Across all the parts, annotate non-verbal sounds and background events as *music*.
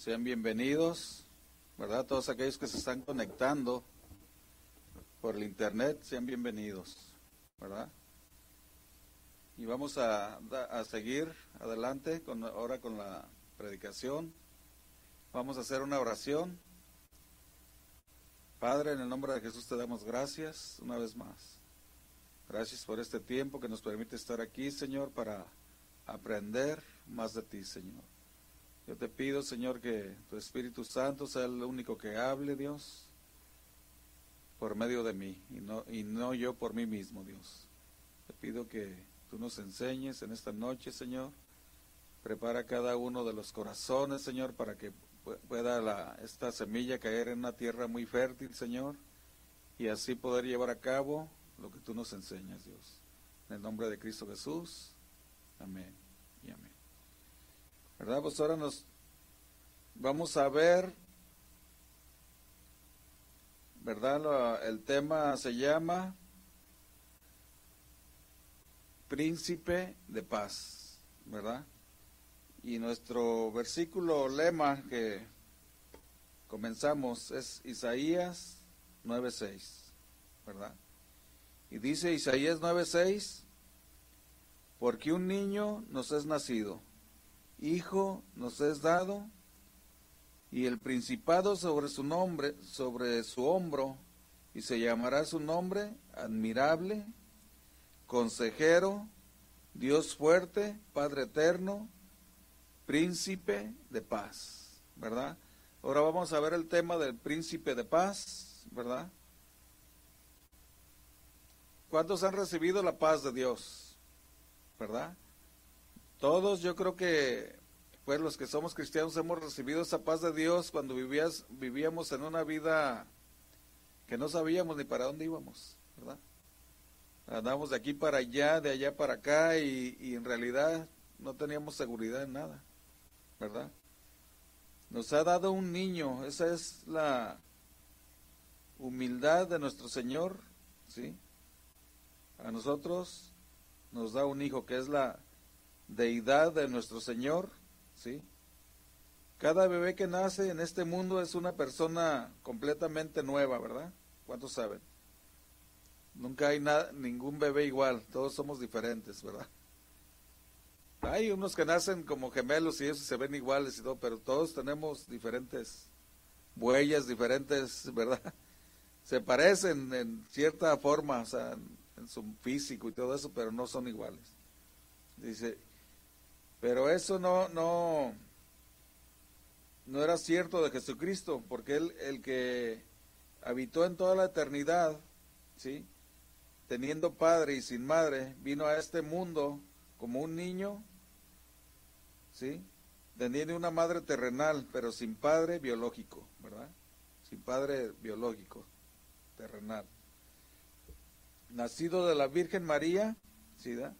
Sean bienvenidos, ¿verdad? Todos aquellos que se están conectando por el internet, sean bienvenidos, ¿verdad? Y vamos a, a seguir adelante con, ahora con la predicación. Vamos a hacer una oración. Padre, en el nombre de Jesús te damos gracias una vez más. Gracias por este tiempo que nos permite estar aquí, Señor, para aprender más de ti, Señor. Yo te pido, Señor, que tu Espíritu Santo sea el único que hable, Dios, por medio de mí y no, y no yo por mí mismo, Dios. Te pido que tú nos enseñes en esta noche, Señor. Prepara cada uno de los corazones, Señor, para que pueda la, esta semilla caer en una tierra muy fértil, Señor, y así poder llevar a cabo lo que tú nos enseñas, Dios. En el nombre de Cristo Jesús. Amén. ¿Verdad? Pues ahora nos vamos a ver, ¿verdad? El tema se llama Príncipe de Paz, ¿verdad? Y nuestro versículo lema que comenzamos es Isaías 9:6, ¿verdad? Y dice Isaías 9:6, porque un niño nos es nacido, hijo nos es dado, y el principado sobre su nombre, sobre su hombro, y se llamará su nombre admirable, consejero, Dios fuerte, Padre eterno, príncipe de paz, ¿verdad? Ahora vamos a ver el tema del príncipe de paz, ¿verdad? ¿Cuántos han recibido la paz de Dios? ¿Verdad? Todos yo creo que pues los que somos cristianos hemos recibido esa paz de Dios cuando vivíamos en una vida que no sabíamos ni para dónde íbamos, ¿verdad? Andábamos de aquí para allá, de allá para acá y, y en realidad no teníamos seguridad en nada, ¿verdad? Nos ha dado un niño, esa es la humildad de nuestro Señor, ¿sí? A nosotros nos da un hijo que es la deidad de nuestro Señor, ¿sí? Cada bebé que nace en este mundo es una persona completamente nueva, ¿verdad? ¿Cuántos saben? Nunca hay nada, ningún bebé igual, todos somos diferentes, ¿verdad? Hay unos que nacen como gemelos y eso se ven iguales y todo, pero todos tenemos diferentes huellas, diferentes, ¿verdad? *laughs* Se parecen en cierta forma, o sea, en su físico y todo eso, pero no son iguales. Dice, pero eso no, no, no era cierto de Jesucristo, porque él, el que habitó en toda la eternidad, ¿sí? teniendo padre y sin madre, vino a este mundo como un niño, ¿sí? teniendo una madre terrenal, pero sin padre biológico, ¿verdad? Sin padre biológico, terrenal nacido de la Virgen María, ¿sí da?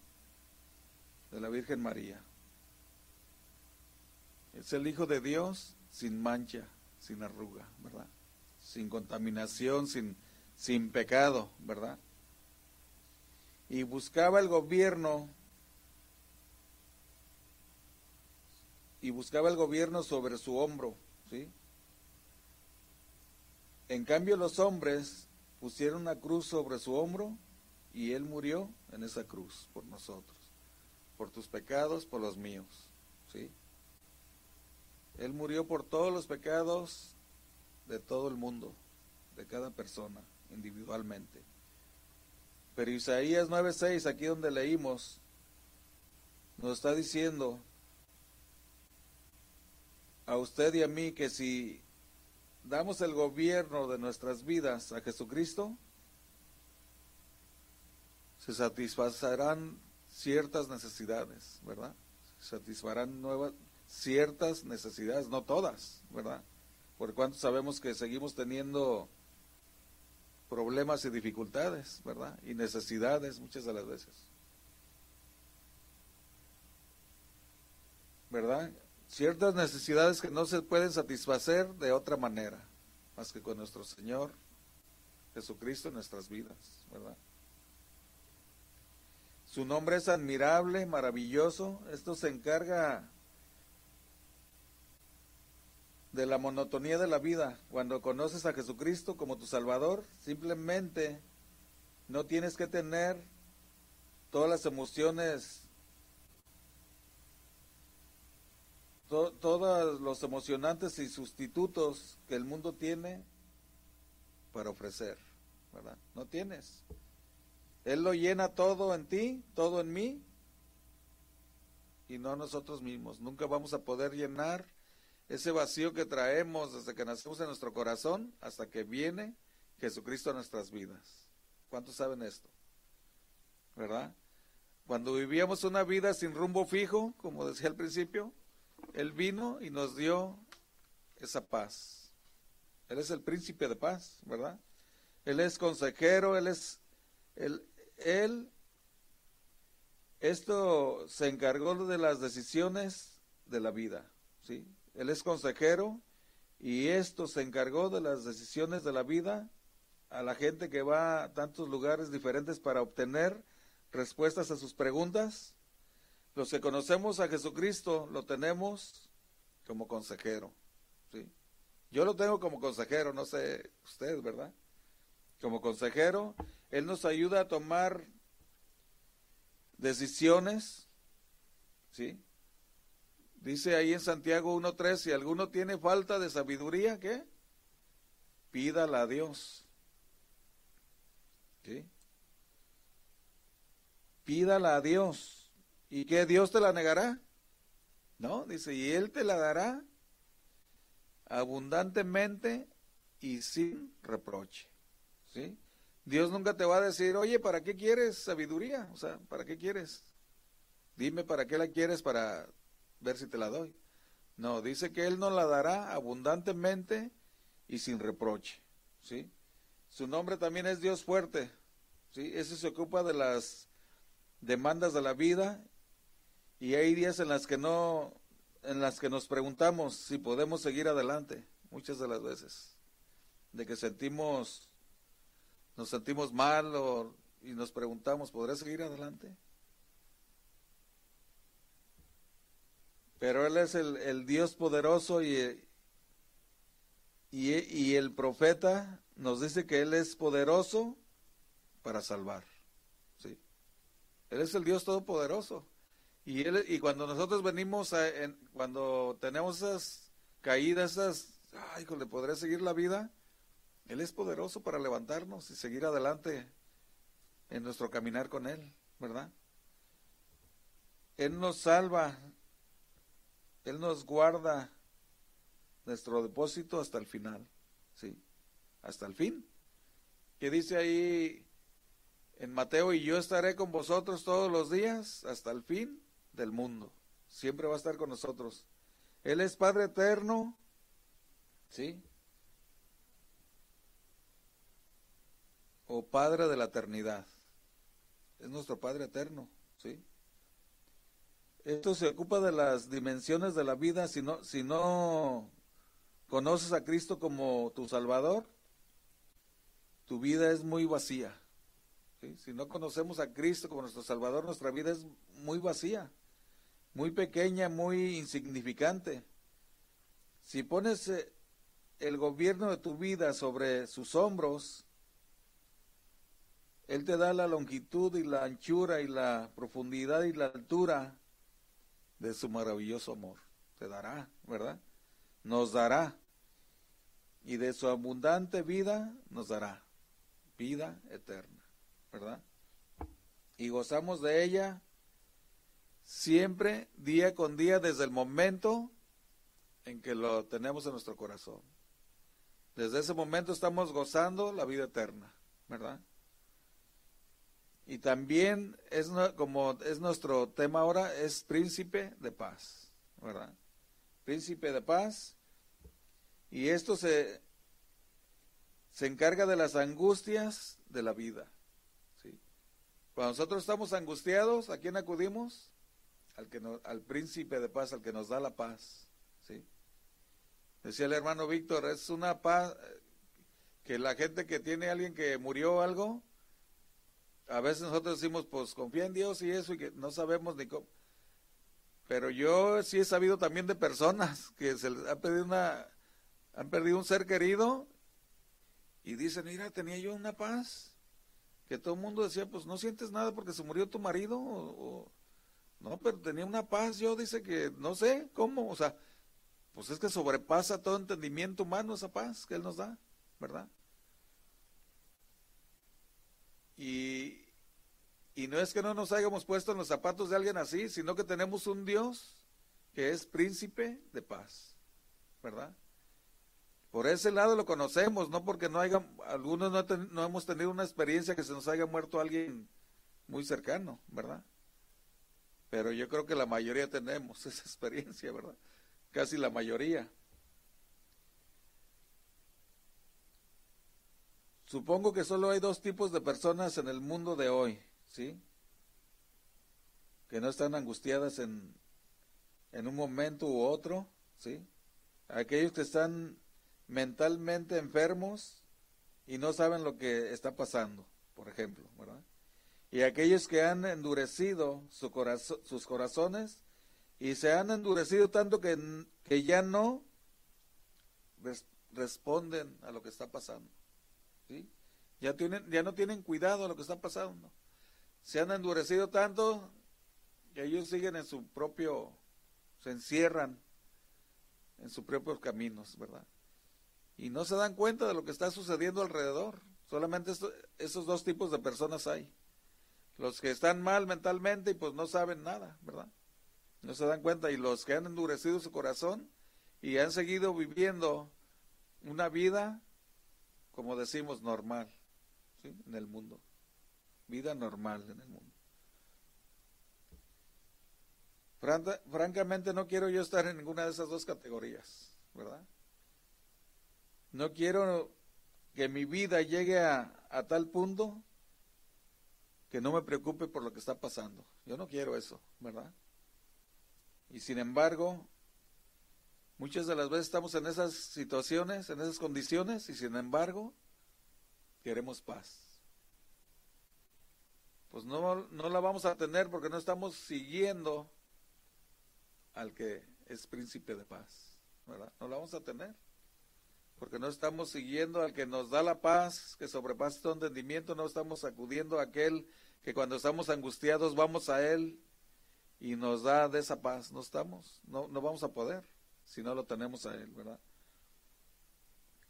De la Virgen María. Es el Hijo de Dios sin mancha, sin arruga, ¿verdad? Sin contaminación, sin, sin pecado, ¿verdad? Y buscaba el gobierno, y buscaba el gobierno sobre su hombro, ¿sí? En cambio los hombres pusieron una cruz sobre su hombro y él murió en esa cruz por nosotros, por tus pecados, por los míos, ¿sí? Él murió por todos los pecados de todo el mundo, de cada persona, individualmente. Pero Isaías 9:6, aquí donde leímos, nos está diciendo a usted y a mí que si damos el gobierno de nuestras vidas a Jesucristo, se satisfacerán ciertas necesidades, ¿verdad? Se satisfarán nuevas, ciertas necesidades, no todas, ¿verdad? Por cuanto sabemos que seguimos teniendo problemas y dificultades, ¿verdad? Y necesidades muchas de las veces. ¿Verdad? ciertas necesidades que no se pueden satisfacer de otra manera, más que con nuestro Señor Jesucristo en nuestras vidas, ¿verdad? Su nombre es admirable, maravilloso. Esto se encarga de la monotonía de la vida. Cuando conoces a Jesucristo como tu Salvador, simplemente no tienes que tener todas las emociones, todos los emocionantes y sustitutos que el mundo tiene para ofrecer, ¿verdad? No tienes. Él lo llena todo en ti, todo en mí, y no nosotros mismos. Nunca vamos a poder llenar ese vacío que traemos desde que nacemos en nuestro corazón hasta que viene Jesucristo a nuestras vidas. ¿Cuántos saben esto? ¿Verdad? Cuando vivíamos una vida sin rumbo fijo, como decía al principio, Él vino y nos dio esa paz. Él es el príncipe de paz, ¿verdad? Él es consejero, Él es, Él, él esto se encargó de las decisiones de la vida, ¿sí? Él es consejero y esto se encargó de las decisiones de la vida a la gente que va a tantos lugares diferentes para obtener respuestas a sus preguntas. Los que conocemos a Jesucristo lo tenemos como consejero. ¿sí? Yo lo tengo como consejero, no sé usted, ¿verdad? Como consejero, Él nos ayuda a tomar decisiones, ¿sí? Dice ahí en Santiago 1.3, si alguno tiene falta de sabiduría, ¿qué? Pídala a Dios. ¿Sí? Pídala a Dios. ¿Y qué Dios te la negará? No, dice, y Él te la dará abundantemente y sin reproche. ¿Sí? Dios nunca te va a decir, oye, ¿para qué quieres sabiduría? O sea, ¿para qué quieres? Dime para qué la quieres para ver si te la doy. No, dice que Él nos la dará abundantemente y sin reproche. ¿Sí? Su nombre también es Dios fuerte. ¿Sí? Ese se ocupa de las demandas de la vida y hay días en las que no en las que nos preguntamos si podemos seguir adelante, muchas de las veces, de que sentimos nos sentimos mal o, y nos preguntamos, ¿podré seguir adelante? Pero Él es el, Dios poderoso y, y, el profeta nos dice que Él es poderoso para salvar. ¿sí? Él es el Dios todopoderoso. Y, él, y cuando nosotros venimos, a, cuando tenemos esas caídas, esas, ay, le podré seguir la vida, Él es poderoso para levantarnos y seguir adelante en nuestro caminar con Él, ¿verdad? Él nos salva, él nos guarda nuestro depósito hasta el final, ¿sí? Hasta el fin. Que dice ahí en Mateo, y yo estaré con vosotros todos los días hasta el fin del mundo. Siempre va a estar con nosotros. Él es Padre eterno, ¿sí? O Padre de la eternidad. Es nuestro Padre eterno, ¿sí? Esto se ocupa de las dimensiones de la vida. Si no, si no conoces a Cristo como tu Salvador, tu vida es muy vacía. Si no conocemos a Cristo como nuestro Salvador, nuestra vida es muy vacía, muy pequeña, muy insignificante. Si pones eh, el gobierno de tu vida sobre sus hombros, Él te da la longitud y la anchura y la profundidad y la altura de su maravilloso amor. Te dará, ¿verdad? Nos dará. Y de su abundante vida nos dará vida eterna, ¿verdad? Y gozamos de ella siempre, día con día, desde el momento en que lo tenemos en nuestro corazón. Desde ese momento estamos gozando la vida eterna, ¿verdad? Y también es como es nuestro tema ahora, es príncipe de paz, ¿verdad? Príncipe de paz. Y esto se, se encarga de las angustias de la vida. ¿sí? Cuando nosotros estamos angustiados, ¿a quién acudimos? Al, que al príncipe de paz, al que nos da la paz. ¿sí? Decía el hermano Víctor, es una paz que la gente que tiene alguien que murió algo, a veces nosotros decimos, pues confía en Dios y eso, y que no sabemos ni cómo. Pero yo sí he sabido también de personas que se les ha pedido una han perdido un ser querido y dicen, mira, tenía yo una paz, que todo el mundo decía, pues no sientes nada porque se murió tu marido, o, no, pero tenía una paz, yo dice que no sé cómo, o sea, pues es que sobrepasa todo entendimiento humano esa paz que Él nos da, ¿verdad? Y, y no es que no nos hayamos puesto en los zapatos de alguien así, sino que tenemos un Dios que es príncipe de paz, ¿verdad? Por ese lado lo conocemos, no porque no haya, algunos no, no hemos tenido una experiencia que se nos haya muerto alguien muy cercano, ¿verdad? Pero yo creo que la mayoría tenemos *laughs* esa experiencia, ¿verdad? Casi la mayoría. Supongo que solo hay dos tipos de personas en el mundo de hoy, ¿sí? Que no están angustiadas en, en un momento u otro, ¿sí? Aquellos que están mentalmente enfermos y no saben lo que está pasando, por ejemplo, ¿verdad? Y aquellos que han endurecido su sus corazones y se han endurecido tanto que, que ya no responden a lo que está pasando. Ya, tienen, ya no tienen cuidado a lo que está pasando. Se han endurecido tanto que ellos siguen en su propio, se encierran en sus propios caminos, ¿verdad? Y no se dan cuenta de lo que está sucediendo alrededor. Solamente esos dos tipos de personas hay. Los que están mal mentalmente y pues no saben nada, ¿verdad? No se dan cuenta. Y los que han endurecido su corazón y han seguido viviendo una vida como decimos, normal ¿sí? en el mundo. Vida normal en el mundo. francamente no quiero yo estar en ninguna de esas dos categorías, ¿verdad? No quiero que mi vida llegue a, a tal punto que no me preocupe por lo que está pasando. Yo no quiero eso, ¿verdad? Y sin embargo, Muchas de las veces estamos en esas situaciones, en esas condiciones, y sin embargo, queremos paz. Pues no, no la vamos a tener porque no estamos siguiendo al que es príncipe de paz, ¿verdad? No la vamos a tener. Porque no estamos siguiendo al que nos da la paz, que sobrepasa todo entendimiento, no estamos acudiendo a aquel que cuando estamos angustiados vamos a él y nos da de esa paz. No estamos, no, no vamos a poder si no lo tenemos a Él, ¿verdad?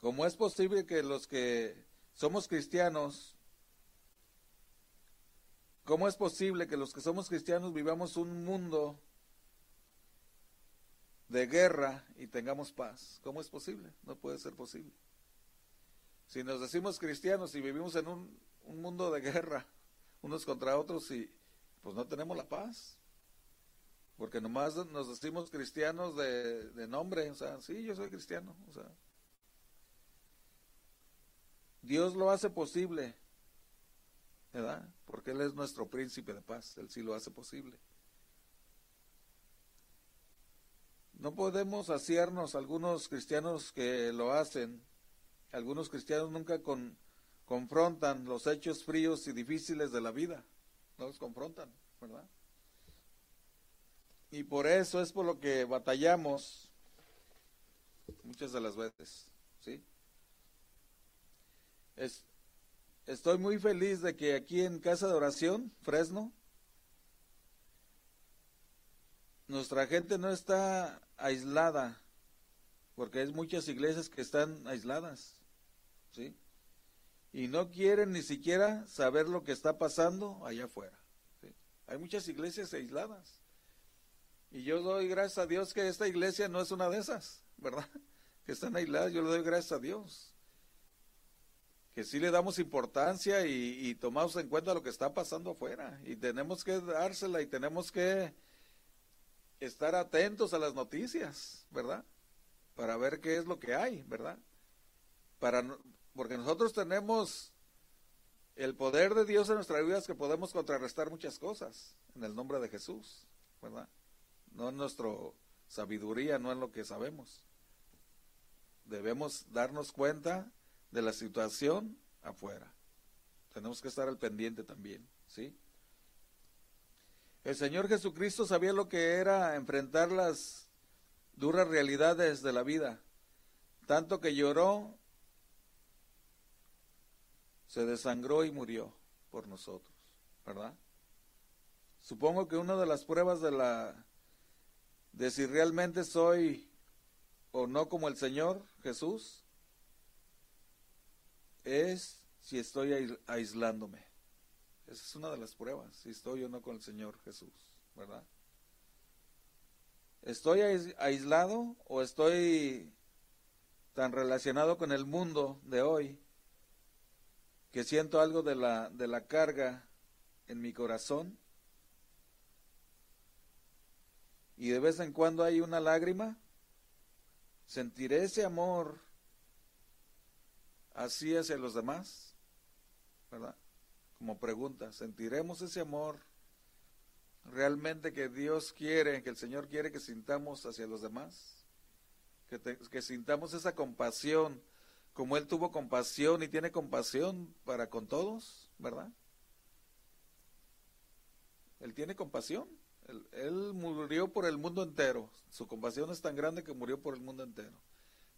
¿Cómo es posible que los que somos cristianos, cómo es posible que los que somos cristianos vivamos un mundo de guerra y tengamos paz? ¿Cómo es posible? No puede ser posible. Si nos decimos cristianos y vivimos en un, un mundo de guerra, *laughs* unos contra otros, y pues no tenemos la paz. Porque nomás nos decimos cristianos de, nombre, o sea, sí, yo soy cristiano, o sea. Dios lo hace posible, ¿verdad? Porque Él es nuestro príncipe de paz, Él sí lo hace posible. No podemos hacernos algunos cristianos que lo hacen, algunos cristianos nunca con, confrontan los hechos fríos y difíciles de la vida, no los confrontan, ¿verdad? Y por eso es por lo que batallamos muchas de las veces, ¿sí? Es, estoy muy feliz de que aquí en Casa de Oración, Fresno, nuestra gente no está aislada, porque hay muchas iglesias que están aisladas, ¿sí? Y no quieren ni siquiera saber lo que está pasando allá afuera. Hay muchas iglesias aisladas. Y yo doy gracias a Dios que esta iglesia no es una de esas, ¿verdad? *laughs* Que están aisladas, yo le doy gracias a Dios. Que sí le damos importancia y, tomamos en cuenta lo que está pasando afuera. Y tenemos que dársela y tenemos que estar atentos a las noticias, ¿verdad? Para ver qué es lo que hay, ¿verdad? Para, porque nosotros tenemos el poder de Dios en nuestras vidas que podemos contrarrestar muchas cosas en el nombre de Jesús, ¿verdad? No en nuestra sabiduría, no en lo que sabemos. Debemos darnos cuenta de la situación afuera. Tenemos que estar al pendiente también, ¿sí? El Señor Jesucristo sabía lo que era enfrentar las duras realidades de la vida. tanto que lloró, se desangró y murió por nosotros, ¿verdad? Supongo que una de las pruebas de la de si realmente soy o no como el Señor Jesús es si estoy aislándome. Esa es una de las pruebas, si estoy o no con el Señor Jesús, ¿verdad? ¿Estoy aislado o estoy tan relacionado con el mundo de hoy que siento algo de la, de la carga en mi corazón? Y de vez en cuando hay una lágrima, sentiré ese amor así hacia los demás, ¿verdad? Como pregunta, ¿sentiremos ese amor realmente que Dios quiere, que el Señor quiere que sintamos hacia los demás? Que, que sintamos esa compasión, como Él tuvo compasión y tiene compasión para con todos, ¿verdad? Él tiene compasión. Él, murió por el mundo entero. Su compasión es tan grande que murió por el mundo entero.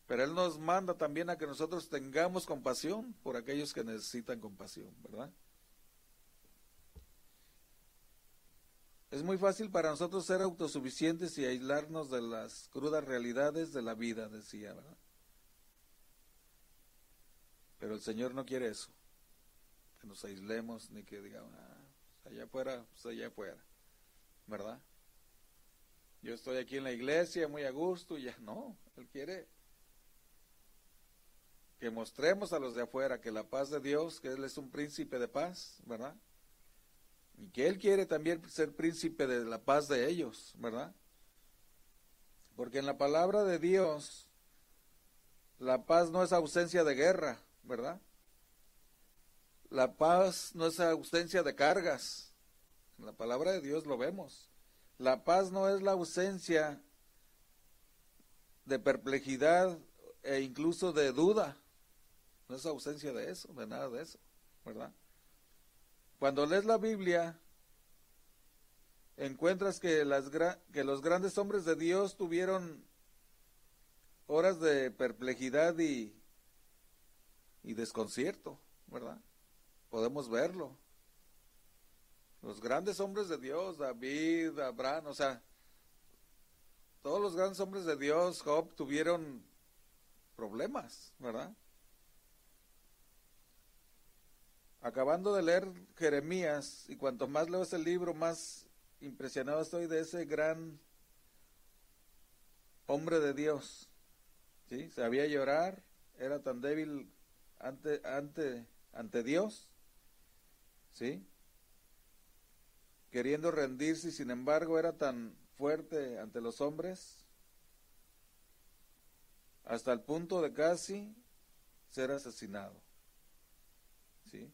Pero Él nos manda también a que nosotros tengamos compasión por aquellos que necesitan compasión, ¿verdad? Es muy fácil para nosotros ser autosuficientes y aislarnos de las crudas realidades de la vida, decía, ¿verdad? Pero el Señor no quiere eso, que nos aislemos ni que digamos, ah, pues allá afuera, pues allá afuera, ¿verdad? Yo estoy aquí en la iglesia muy a gusto y ya no, Él quiere que mostremos a los de afuera que la paz de Dios, que Él es un príncipe de paz, ¿verdad? Y que Él quiere también ser príncipe de la paz de ellos, ¿verdad? Porque en la palabra de Dios, la paz no es ausencia de guerra, ¿verdad? La paz no es ausencia de cargas. En la palabra de Dios lo vemos. La paz no es la ausencia de perplejidad e incluso de duda. No es ausencia de eso, de nada de eso, ¿verdad? Cuando lees la Biblia, encuentras que, las, que los grandes hombres de Dios tuvieron horas de perplejidad y, y desconcierto, ¿verdad? Podemos verlo. Los grandes hombres de Dios, David, Abraham, o sea, todos los grandes hombres de Dios, Job, tuvieron problemas, ¿verdad? Acabando de leer Jeremías, y cuanto más leo ese libro, más impresionado estoy de ese gran hombre de Dios. ¿Sí? Sabía llorar, era tan débil ante, ante, ante Dios, ¿sí? Queriendo rendirse y sin embargo era tan fuerte ante los hombres, hasta el punto de casi ser asesinado, ¿sí?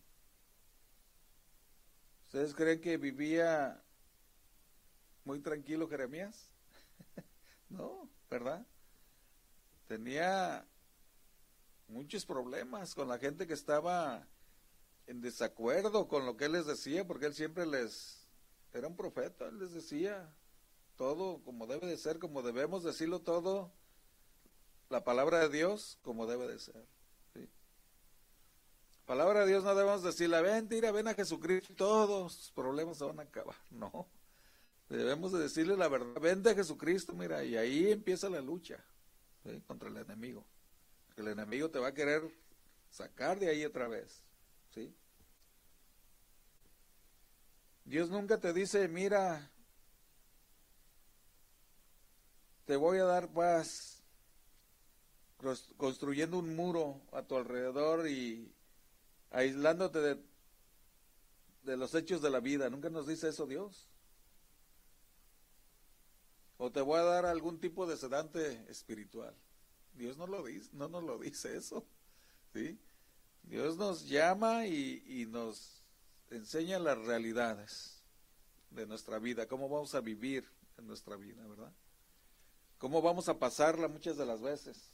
¿Ustedes creen que vivía muy tranquilo Jeremías? *laughs* no, ¿verdad? Tenía muchos problemas con la gente que estaba en desacuerdo con lo que él les decía, porque él siempre les era un profeta, él les decía todo como debe de ser, como debemos decirlo todo, la palabra de Dios como debe de ser. Palabra de Dios no debemos decirle, ven, tira, ven a Jesucristo, todos sus problemas se van a acabar. *laughs* No. Debemos de decirle la verdad, ven a Jesucristo, mira, y ahí empieza la lucha contra el enemigo. El enemigo te va a querer sacar de ahí otra vez. ¿sí? Dios nunca te dice, mira, te voy a dar paz construyendo un muro a tu alrededor y aislándote de, los hechos de la vida. Nunca nos dice eso Dios. O te voy a dar algún tipo de sedante espiritual. Dios no lo dice, no nos lo dice eso. ¿sí? Dios nos llama y nos enseña las realidades de nuestra vida, cómo vamos a vivir en nuestra vida, ¿verdad? Cómo vamos a pasarla muchas de las veces.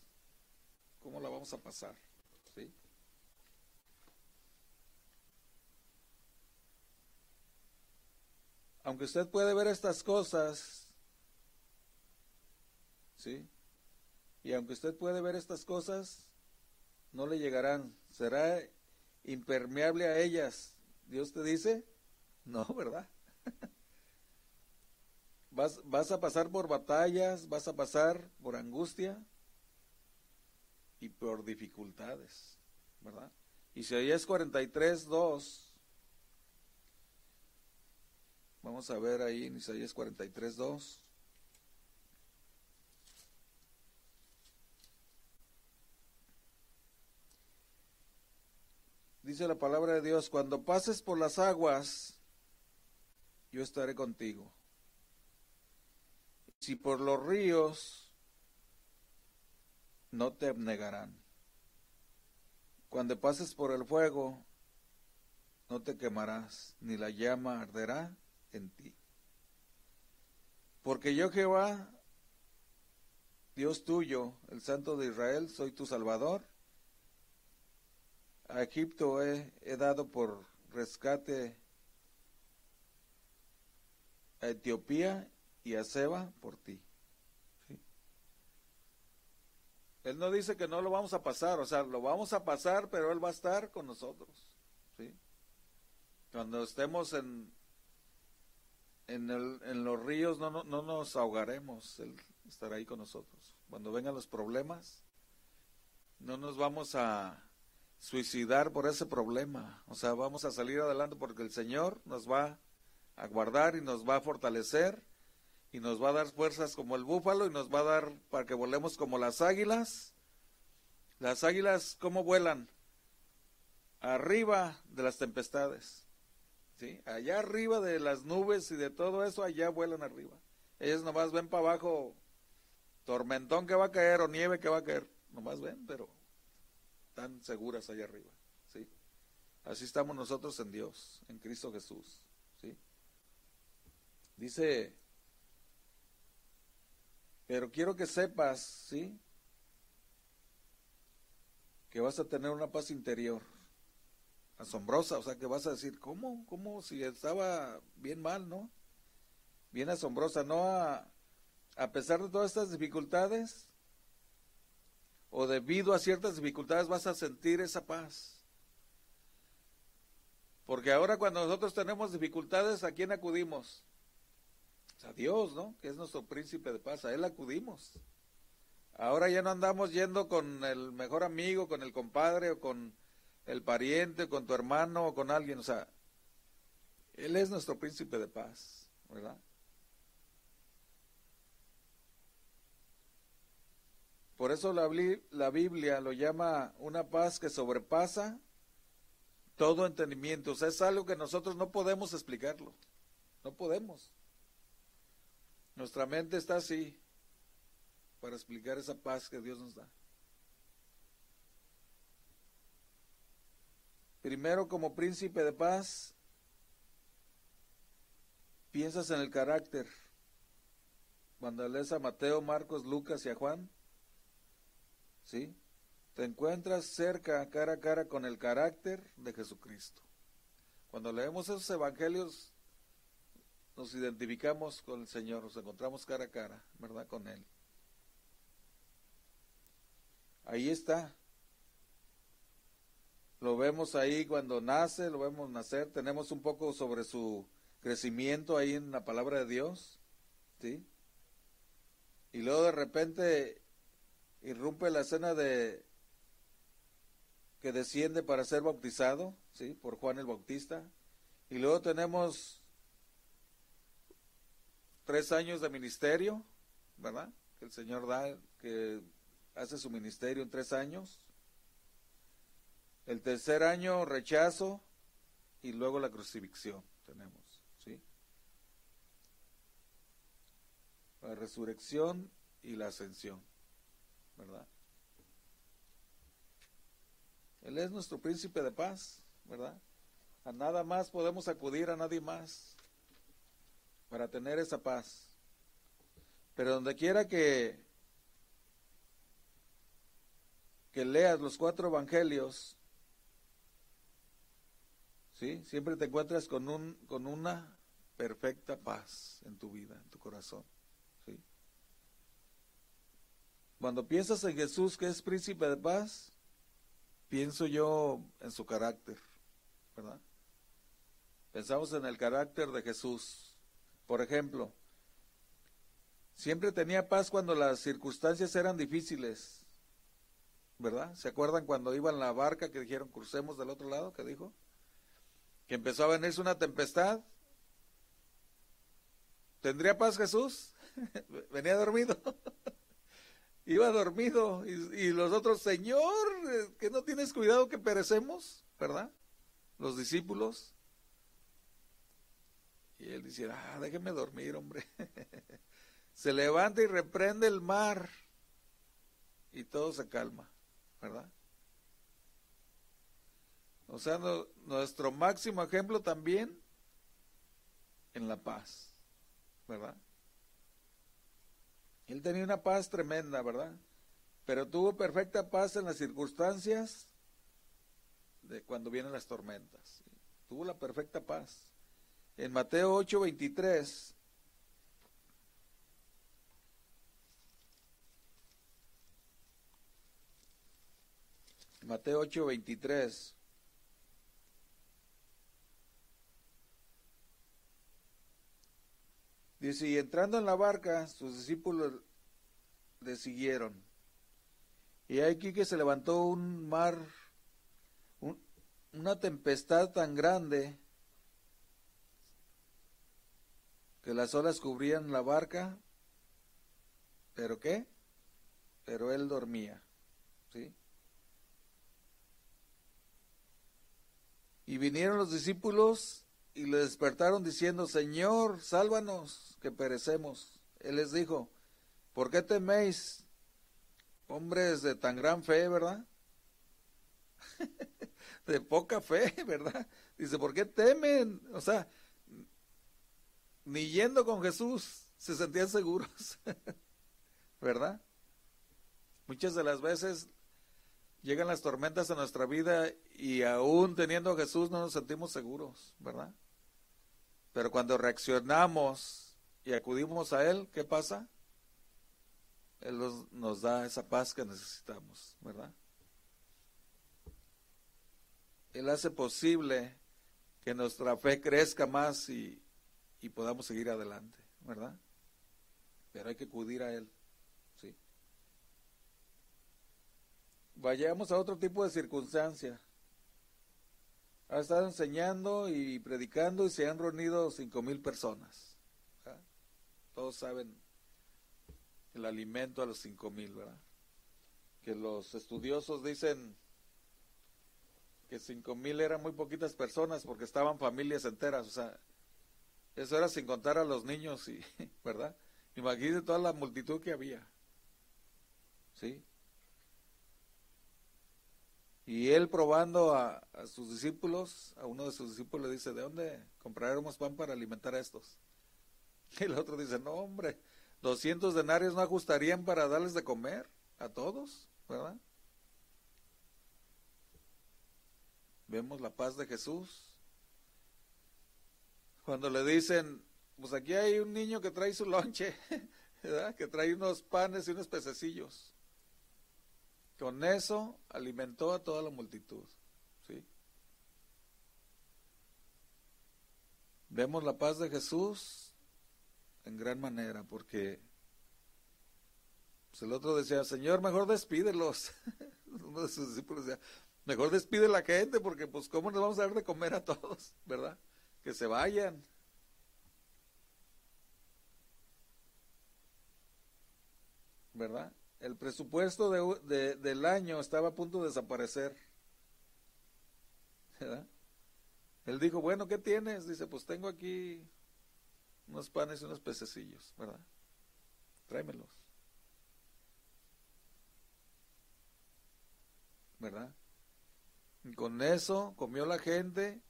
¿Cómo la vamos a pasar? ¿Sí? aunque usted puede ver estas cosas, ¿sí? Y aunque usted puede ver estas cosas, no le llegarán. Será impermeable a ellas. Dios te dice, no, ¿verdad? vas, vas a pasar por batallas, vas a pasar por angustia y por dificultades, ¿verdad? Isaías 43, 2. Vamos a ver ahí en Isaías 43, 2. Dice la palabra de Dios, cuando pases por las aguas, yo estaré contigo. Si por los ríos, no te abnegarán. Cuando pases por el fuego, no te quemarás, ni la llama arderá en ti. Porque yo Jehová, Dios tuyo, el Santo de Israel, soy tu Salvador. A Egipto he, dado por rescate a Etiopía y a Seba por ti. Él no dice que no lo vamos a pasar, o sea, lo vamos a pasar, pero Él va a estar con nosotros. ¿sí? Cuando estemos en, en los ríos no, no, no, nos ahogaremos, Él estará ahí con nosotros. Cuando vengan los problemas, no nos vamos a suicidar por ese problema, o sea, vamos a salir adelante porque el Señor nos va a guardar y nos va a fortalecer y nos va a dar fuerzas como el búfalo y nos va a dar para que volemos como las águilas. Las águilas, ¿cómo vuelan? Arriba de las tempestades. ¿Sí? Allá arriba de las nubes y de todo eso, allá vuelan arriba. Ellas nomás ven para abajo tormentón que va a caer o nieve que va a caer. Nomás ven, pero están seguras allá arriba. ¿Sí? Así estamos nosotros en Dios, en Cristo Jesús. ¿Sí? Dice pero quiero que sepas, ¿sí? Que vas a tener una paz interior asombrosa, o sea, que vas a decir, ¿cómo? ¿Cómo? Si estaba bien mal, ¿no? Bien asombrosa, ¿no? A, a pesar de todas estas dificultades, o debido a ciertas dificultades, vas a sentir esa paz. Porque ahora cuando nosotros tenemos dificultades, ¿a quién acudimos? a Dios, ¿no? Que es nuestro príncipe de paz, a Él acudimos. Ahora ya no andamos yendo con el mejor amigo, con el compadre o con el pariente, con tu hermano o con alguien, o sea, Él es nuestro príncipe de paz, ¿verdad? Por eso la, Biblia lo llama una paz que sobrepasa todo entendimiento, o sea, es algo que nosotros no podemos explicarlo, no podemos. Nuestra mente está así para explicar esa paz que Dios nos da. Primero, como príncipe de paz, piensas en el carácter. Cuando lees a Mateo, Marcos, Lucas y a Juan, ¿sí? Te encuentras cerca, cara a cara, con el carácter de Jesucristo. Cuando leemos esos evangelios, nos identificamos con el Señor, nos encontramos cara a cara, ¿verdad? Con Él. Ahí está. Lo vemos ahí cuando nace, lo vemos nacer, tenemos un poco sobre su crecimiento ahí en la palabra de Dios, ¿sí? Y luego de repente irrumpe la escena de que desciende para ser bautizado, ¿sí? Por Juan el Bautista. Y luego tenemos tres años de ministerio, ¿verdad? Que el Señor da, que hace su ministerio en tres años. El tercer año, rechazo y luego la crucifixión tenemos, ¿sí? La resurrección y la ascensión, ¿verdad? Él es nuestro príncipe de paz, ¿verdad? A nada más podemos acudir, a nadie más para tener esa paz. Pero donde quiera que, que leas los cuatro evangelios, ¿sí? siempre te encuentras con, un, con una perfecta paz en tu vida, en tu corazón. ¿sí? Cuando piensas en Jesús que es príncipe de paz, pienso yo en su carácter, ¿verdad? Pensamos en el carácter de Jesús. Por ejemplo, siempre tenía paz cuando las circunstancias eran difíciles, ¿verdad? ¿Se acuerdan cuando iba en la barca que dijeron crucemos del otro lado? que dijo? Que empezó a venirse una tempestad. ¿Tendría paz Jesús? *laughs* Venía dormido. *laughs* Iba dormido. Y, los otros, Señor, eh, que no tienes cuidado que perecemos, ¿verdad? Los discípulos. Y él dice, ah, déjeme dormir, hombre. *laughs* se levanta y reprende el mar. Y todo se calma, ¿verdad? O sea, nuestro máximo ejemplo también en la paz, ¿verdad? Él tenía una paz tremenda, ¿verdad? Pero tuvo perfecta paz en las circunstancias de cuando vienen las tormentas. Tuvo la perfecta paz. En Mateo 8, 23. Mateo 8, 23. Dice, y entrando en la barca, sus discípulos le siguieron. Y aquí que se levantó un mar, una tempestad tan grande que las olas cubrían la barca, pero ¿qué? Pero él dormía, ¿sí? Y vinieron los discípulos y le despertaron diciendo, Señor, sálvanos, que perecemos. Él les dijo, ¿por qué teméis, hombres de tan gran fe, verdad? *laughs* de poca fe, *laughs* ¿verdad? Dice, ¿por qué temen? O sea, ni yendo con Jesús se sentían seguros, *laughs* ¿verdad? Muchas de las veces llegan las tormentas a nuestra vida y aún teniendo a Jesús no nos sentimos seguros, ¿verdad? Pero cuando reaccionamos y acudimos a Él, ¿qué pasa? Él nos, da esa paz que necesitamos, ¿verdad? Él hace posible que nuestra fe crezca más y, y podamos seguir adelante, ¿verdad? Pero hay que acudir a Él, ¿sí? Vayamos a otro tipo de circunstancia ha estado enseñando y predicando y se han reunido cinco mil personas. Todos saben el alimento a los cinco mil, ¿verdad? Que los estudiosos dicen que cinco mil eran muy poquitas personas porque estaban familias enteras, o sea, eso era sin contar a los niños, y, *laughs* ¿verdad? Imagínense toda la multitud que había, ¿sí? Y él probando a, sus discípulos, a uno de sus discípulos le dice, ¿de dónde compraremos pan para alimentar a estos? *laughs* Y el otro dice, no hombre, 200 denarios no ajustarían para darles de comer a todos, ¿verdad? Vemos la paz de Jesús. Cuando le dicen, pues aquí hay un niño que trae su lonche, *laughs* ¿verdad? Que trae unos panes y unos pececillos. Con eso alimentó a toda la multitud. ¿sí? Vemos la paz de Jesús en gran manera, porque pues, el otro decía, Señor, mejor despídelos. *laughs* Uno de sus discípulos decía, mejor despide la gente, porque pues cómo nos vamos a dar de comer a todos, *laughs* ¿verdad? Que se vayan. ¿Verdad? El presupuesto de, del año estaba a punto de desaparecer. Él dijo, bueno, ¿qué tienes? Dice, pues tengo aquí unos panes y unos pececillos, ¿verdad? Tráemelos. ¿Verdad? Y con eso comió la gente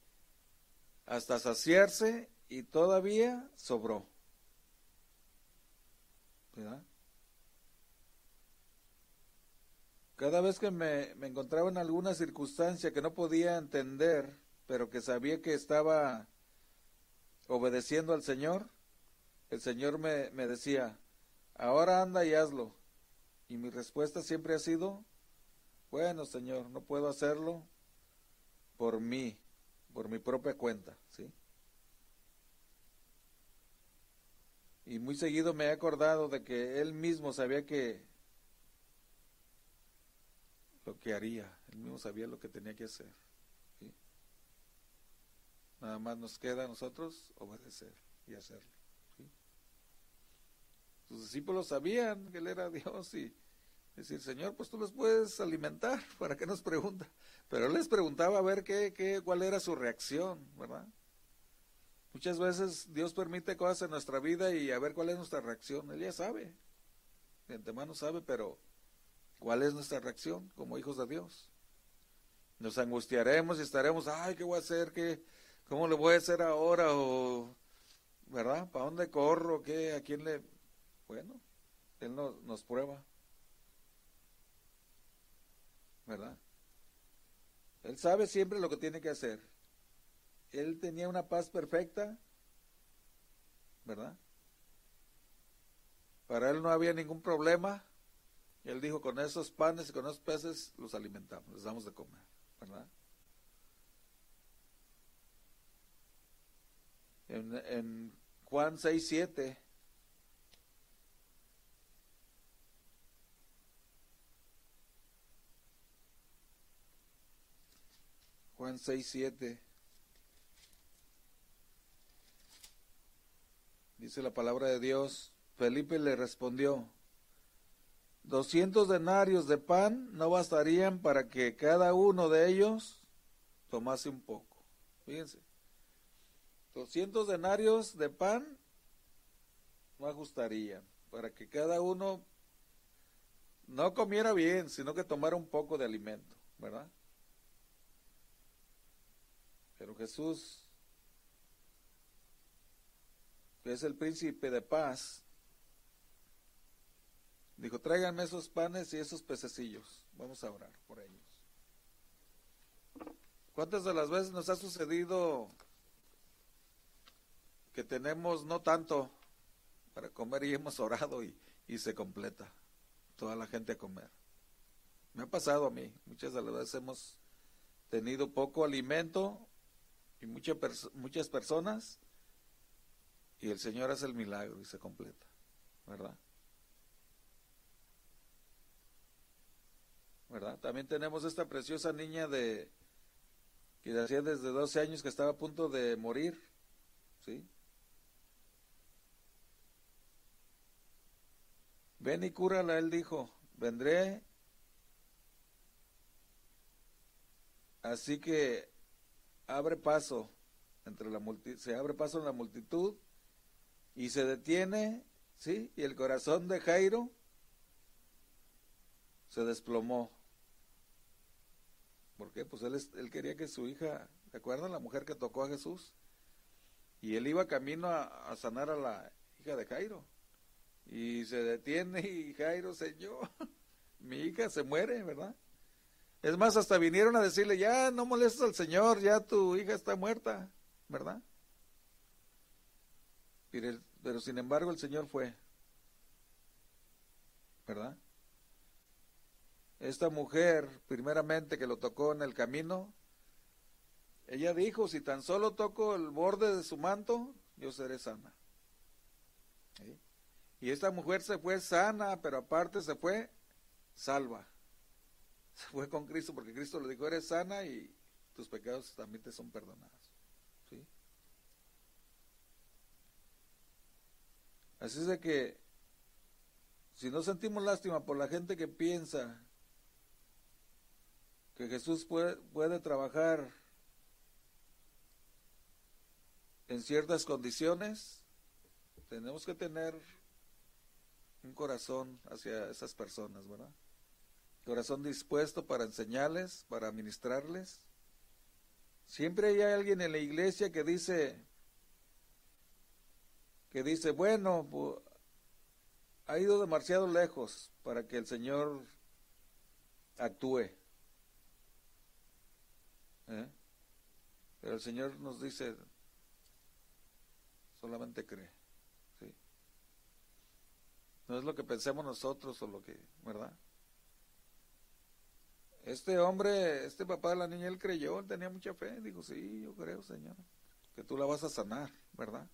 hasta saciarse y todavía sobró. ¿Verdad? Cada vez que me, encontraba en alguna circunstancia que no podía entender, pero que sabía que estaba obedeciendo al Señor, el Señor me, me decía, ahora anda y hazlo. Y mi respuesta siempre ha sido, bueno, Señor, no puedo hacerlo por mí, por mi propia cuenta, ¿sí? Y muy seguido me he acordado de que él mismo sabía que lo que haría, él mismo sabía lo que tenía que hacer. Nada más nos queda a nosotros obedecer y hacerlo. Sus discípulos sabían que él era Dios y decir, Señor, pues tú los puedes alimentar, *laughs* ¿para qué nos pregunta? Pero él les preguntaba a ver qué, qué, cuál era su reacción, ¿verdad? Muchas veces Dios permite cosas en nuestra vida y a ver cuál es nuestra reacción. Él ya sabe, de antemano sabe, pero ¿cuál es nuestra reacción como hijos de Dios? Nos angustiaremos y estaremos, ay, ¿qué voy a hacer? ¿Qué, ¿Cómo le voy a hacer ahora? ¿Verdad? ¿Para dónde corro? ¿Qué? ¿A quién le...? Bueno, Él nos prueba. ¿Verdad? Él sabe siempre lo que tiene que hacer él tenía una paz perfecta, ¿verdad? Para él no había ningún problema. Él dijo, con esos panes y con esos peces los alimentamos, les damos de comer, ¿verdad? En, en Juan 6, 7, Juan 6, 7. Dice la palabra de Dios, Felipe le respondió, doscientos denarios de pan no bastarían para que cada uno de ellos tomase un poco. Fíjense, doscientos denarios de pan no ajustarían para que cada uno no comiera bien, sino que tomara un poco de alimento, ¿verdad? Pero Jesús que es el príncipe de paz, dijo, tráiganme esos panes y esos pececillos, vamos a orar por ellos. ¿Cuántas de las veces nos ha sucedido que tenemos no tanto para comer y hemos orado y, se completa toda la gente a comer? Me ha pasado a mí, muchas de las veces hemos tenido poco alimento y muchas personas y el Señor hace el milagro y se completa, ¿verdad? ¿Verdad? También tenemos esta preciosa niña de que hacía desde 12 años que estaba a punto de morir, ¿sí? Ven y cúrala, él dijo, vendré. Así que abre paso entre la multitud, se abre paso en la multitud y se detiene, ¿sí? Y el corazón de Jairo se desplomó. ¿Por qué? Pues él, él quería que su hija, ¿se acuerdan? La mujer que tocó a Jesús. Y él iba camino a, a sanar a la hija de Jairo. Y se detiene y Jairo, Señor, *laughs* mi hija se muere, ¿verdad? Es más, hasta vinieron a decirle, ya no molestes al Señor, ya tu hija está muerta, ¿verdad? Pero sin embargo el Señor fue. ¿Verdad? Esta mujer, primeramente que lo tocó en el camino, ella dijo, si tan solo toco el borde de su manto, yo seré sana. Y esta mujer se fue sana, pero aparte se fue salva. *laughs* Se fue con Cristo porque Cristo le dijo, eres sana y tus pecados también te son perdonados. Así es de que si no sentimos lástima por la gente que piensa que Jesús puede, puede trabajar en ciertas condiciones, tenemos que tener un corazón hacia esas personas, ¿verdad? Corazón dispuesto para enseñarles, para ministrarles. Siempre hay alguien en la iglesia que dice, que dice, bueno, ha ido demasiado lejos para que el Señor actúe. ¿Eh? Pero el Señor nos dice, solamente cree. No es lo que pensemos nosotros o lo que, ¿verdad? Este hombre, este papá de la niña, él creyó, él tenía mucha fe. Dijo, sí, yo creo, Señor, que tú la vas a sanar, ¿verdad?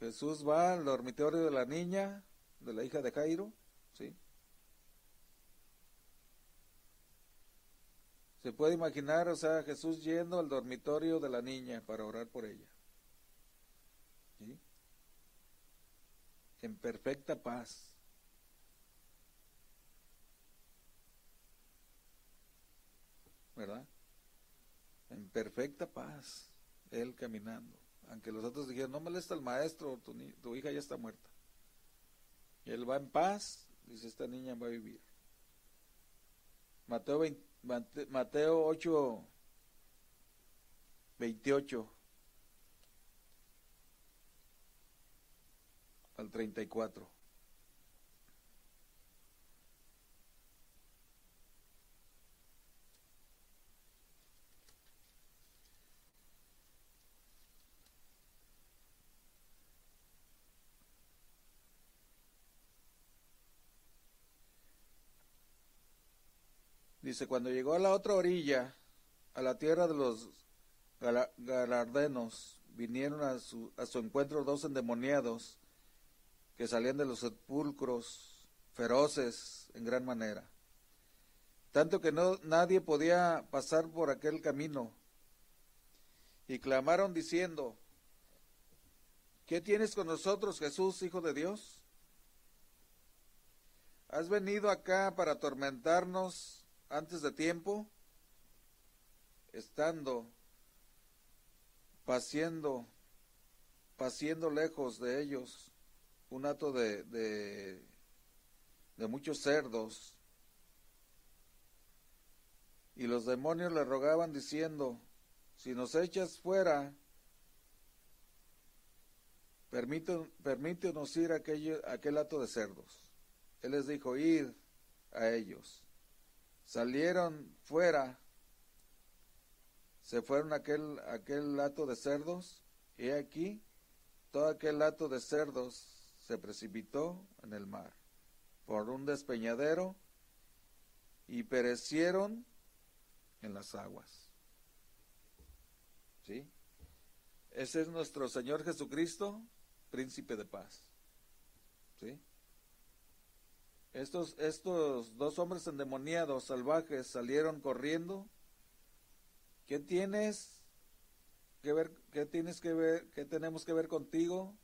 Jesús va al dormitorio de la niña, de la hija de Jairo, ¿sí? Se puede imaginar, o sea, Jesús yendo al dormitorio de la niña para orar por ella. ¿Sí? En perfecta paz. ¿verdad? En perfecta paz, él caminando. Aunque los otros dijeron, no molesta al maestro, tu, tu hija ya está muerta. Y él va en paz, dice, esta niña va a vivir. Mateo, Mateo 8, 28 al 34. Dice, cuando llegó a la otra orilla, a la tierra de los galardenos, vinieron a su, a su encuentro dos endemoniados que salían de los sepulcros, feroces en gran manera. Tanto que no, nadie podía pasar por aquel camino. Y clamaron diciendo, ¿qué tienes con nosotros, Jesús, Hijo de Dios? ¿Has venido acá para atormentarnos antes de tiempo, estando paciendo, paciendo lejos de ellos, un hato de, de, muchos cerdos, y los demonios le rogaban diciendo, si nos echas fuera, permítenos ir a aquel, aquel hato de cerdos. Él les dijo, ir a ellos salieron fuera, se fueron aquel, aquel lato de cerdos, y aquí todo aquel lato de cerdos se precipitó en el mar por un despeñadero y perecieron en las aguas. ¿Sí? Ese es nuestro Señor Jesucristo, príncipe de paz. ¿Sí? Estos, estos dos hombres endemoniados, salvajes, salieron corriendo. ¿Qué tienes que ver, qué tienes que ver, qué tenemos que ver contigo?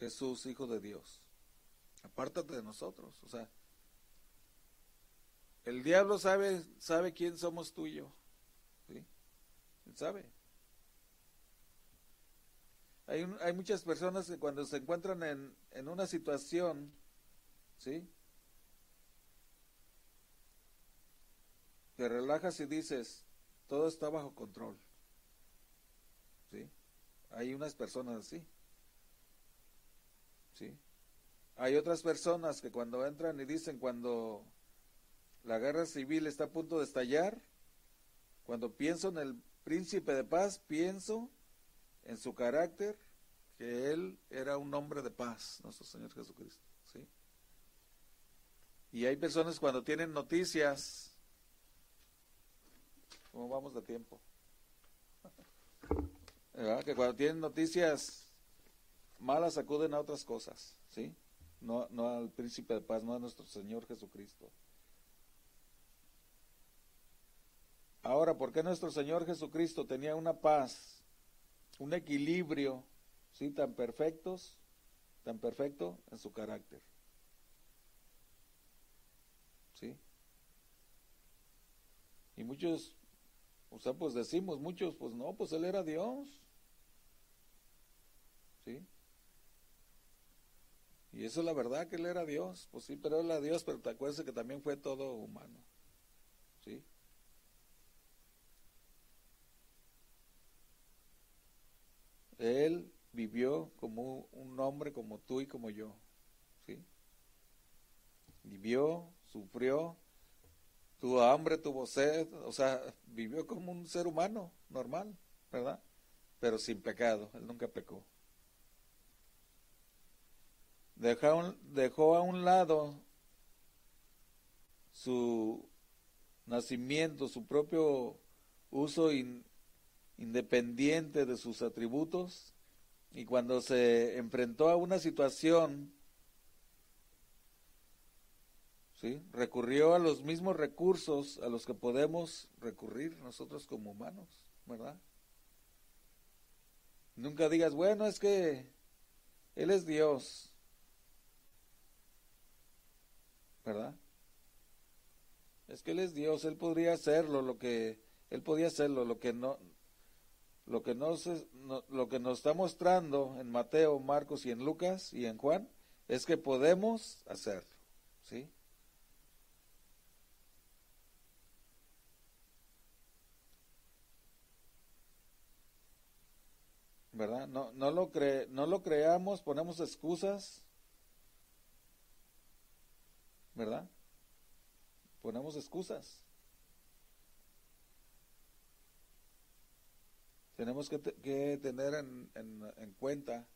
Jesús, Hijo de Dios. Apártate de nosotros. O sea, el diablo sabe, sabe quién somos tú y yo. ¿sí? Él sabe. Hay, hay muchas personas que cuando se encuentran en, en una situación ¿Sí? Te relajas y dices, todo está bajo control. ¿Sí? Hay unas personas así. ¿Sí? Hay otras personas que cuando entran y dicen cuando la guerra civil está a punto de estallar, cuando pienso en el príncipe de paz, pienso en su carácter, que él era un hombre de paz, nuestro Señor Jesucristo. Y hay personas cuando tienen noticias, ¿cómo vamos de tiempo? *laughs* Que cuando tienen noticias malas acuden a otras cosas, ¿sí? No, no al príncipe de paz, no a nuestro Señor Jesucristo. Ahora, ¿por qué nuestro Señor Jesucristo tenía una paz, un equilibrio, sí, tan perfectos, tan perfecto en su carácter? ¿sí? Y muchos, o sea, pues decimos, muchos, pues no, pues él era Dios, ¿sí? Y eso es la verdad que él era Dios, pues sí, pero él era Dios, pero te acuerdas que también fue todo humano, ¿sí? Él vivió como un hombre como tú y como yo, ¿sí? Vivió sufrió, tuvo hambre, tuvo sed, o sea, vivió como un ser humano normal, ¿verdad? Pero sin pecado, él nunca pecó, dejó, dejó a un lado su nacimiento, su propio uso independiente de sus atributos, y cuando se enfrentó a una situación, ¿sí? recurrió a los mismos recursos a los que podemos recurrir nosotros como humanos, ¿verdad? Nunca digas, bueno, es que Él es Dios, ¿verdad? Es que Él es Dios, Él podría hacerlo, lo que Él podía hacerlo, lo que no, lo que, no, lo que nos está mostrando en Mateo, Marcos y en Lucas y en Juan es que podemos hacerlo, ¿sí? ¿Verdad? No, no, lo cre, no lo creamos, ponemos excusas, ¿verdad? Ponemos excusas. tenemos que, tener en, cuenta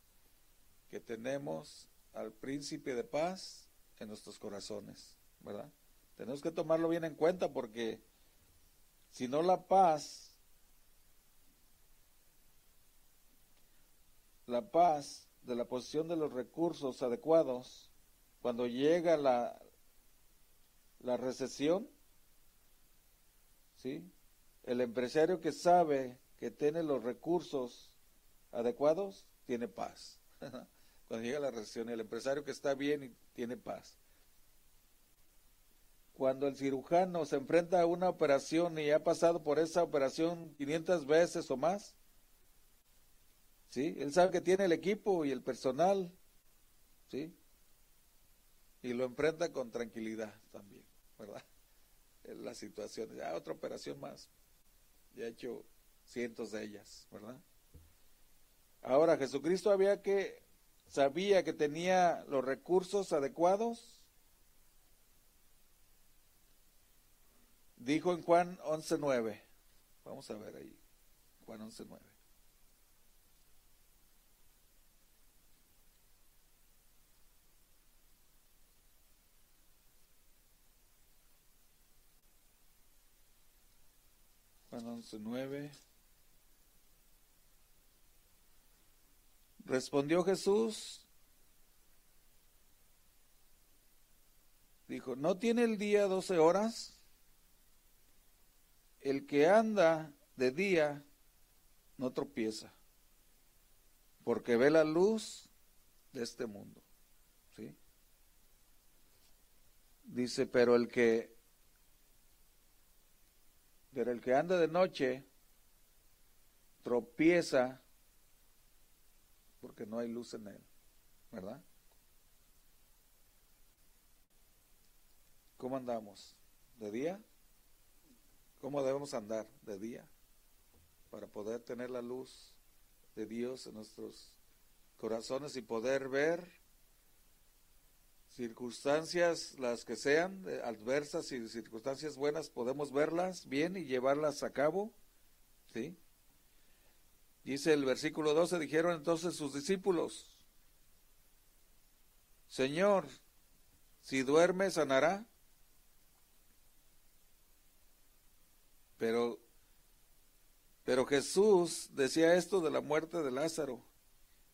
que tenemos al príncipe de paz en nuestros corazones, ¿verdad? Tenemos que tomarlo bien en cuenta porque si no la paz, la paz de la posición de los recursos adecuados, cuando llega la, la recesión, ¿sí? El empresario que sabe que tiene los recursos adecuados, tiene paz. *laughs* Cuando llega la recesión, el empresario que está bien y tiene paz. Cuando el cirujano se enfrenta a una operación y ha pasado por esa operación 500 veces o más, ¿sí? Él sabe que tiene el equipo y el personal, ¿sí? Y lo enfrenta con tranquilidad también, ¿verdad? *laughs* En la situación, ya otra operación más. Ya ha hecho cientos de ellas, ¿verdad? Ahora, Jesucristo había que, sabía que tenía los recursos adecuados. Dijo en Juan 11.9, vamos a ver ahí, Juan 11.9. Juan 11.9. Respondió Jesús, dijo, ¿no tiene el día doce horas? El que anda de día no tropieza, porque ve la luz de este mundo. ¿sí? Dice, pero el que, pero el que anda de noche tropieza porque no hay luz en él, ¿verdad? ¿Cómo andamos? ¿De día? ¿Cómo debemos andar de día? Para poder tener la luz de Dios en nuestros corazones y poder ver circunstancias, las que sean, adversas y circunstancias buenas, podemos verlas bien y llevarlas a cabo, ¿sí? Dice el versículo 12, dijeron entonces sus discípulos, Señor, si duerme, sanará. Pero, pero Jesús decía esto de la muerte de Lázaro.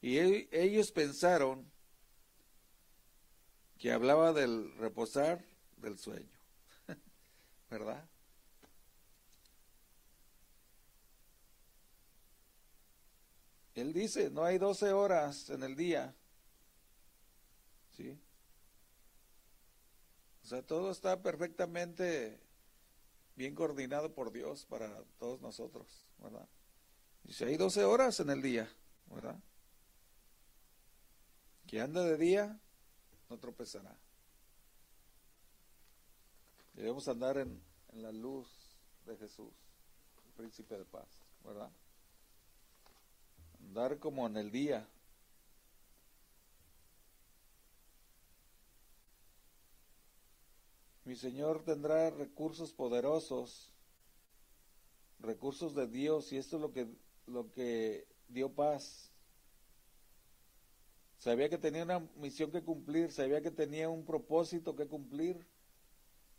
Y ellos pensaron que hablaba del reposar del sueño. *laughs* ¿Verdad? Él dice, no hay 12 horas en el día. ¿Sí? O sea, todo está perfectamente bien coordinado por Dios para todos nosotros, ¿verdad? Dice, hay 12 horas en el día, ¿verdad? Que anda de día, no tropezará. Debemos andar en, en la luz de Jesús, el príncipe de paz, ¿verdad? Dar como en el día. Mi Señor tendrá recursos poderosos, recursos de Dios, y esto es lo que, lo que dio paz. Sabía que tenía una misión que cumplir, sabía que tenía un propósito que cumplir,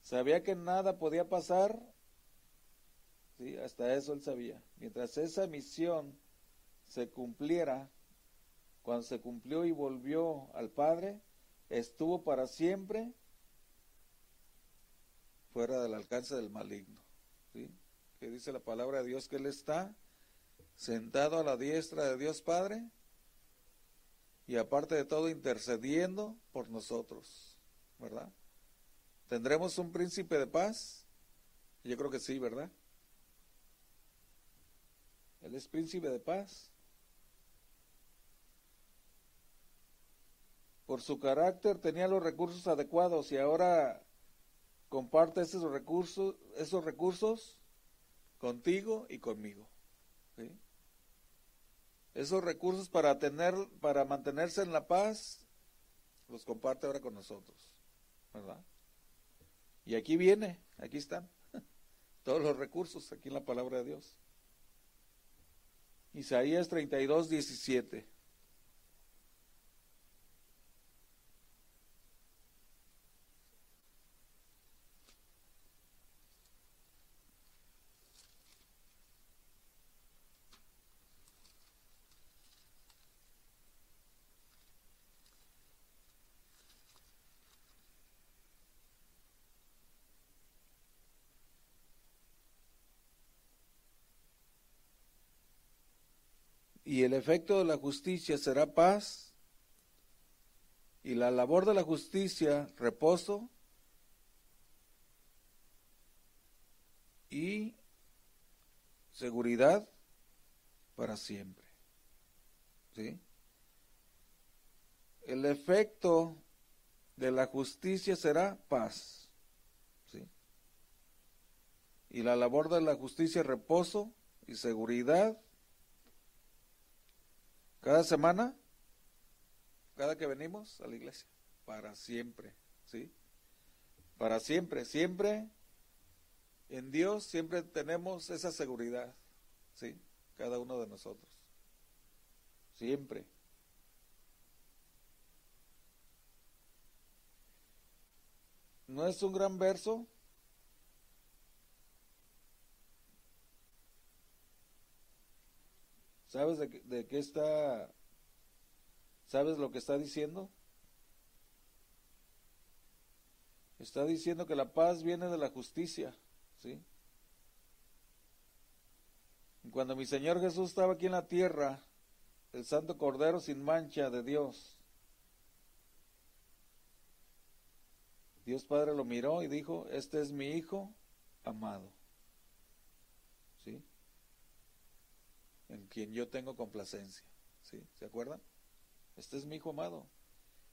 sabía que nada podía pasar, ¿sí? hasta eso él sabía. Mientras esa misión se cumpliera, cuando se cumplió y volvió al Padre, estuvo para siempre fuera del alcance del maligno. ¿sí? Que dice la palabra de Dios que Él está sentado a la diestra de Dios Padre y aparte de todo intercediendo por nosotros, ¿verdad? ¿Tendremos un príncipe de paz? Yo creo que sí, ¿verdad? Él es príncipe de paz. Por su carácter tenía los recursos adecuados y ahora comparte esos recursos, esos recursos contigo y conmigo. Esos recursos para tener, para mantenerse en la paz, los comparte ahora con nosotros, ¿verdad? Y aquí viene, aquí están *laughs* todos los recursos aquí en la palabra de Dios. Isaías 32, 17. Y el efecto de la justicia será paz, y la labor de la justicia reposo, y seguridad para siempre. ¿Sí? El efecto de la justicia será paz. ¿Sí? Y la labor de la justicia reposo y seguridad cada semana, cada que venimos a la iglesia, para siempre, ¿sí? Para siempre, siempre en Dios siempre tenemos esa seguridad, ¿sí? Cada uno de nosotros. Siempre. ¿No es un gran verso? ¿Sabes de, qué está? ¿Sabes lo que está diciendo? Está diciendo que la paz viene de la justicia, ¿sí? Cuando mi Señor Jesús estaba aquí en la tierra, el Santo Cordero sin mancha de Dios, Dios Padre lo miró y dijo, este es mi Hijo amado. ¿Sí? En quien yo tengo complacencia. ¿Sí? ¿Se acuerdan? Este es mi hijo amado.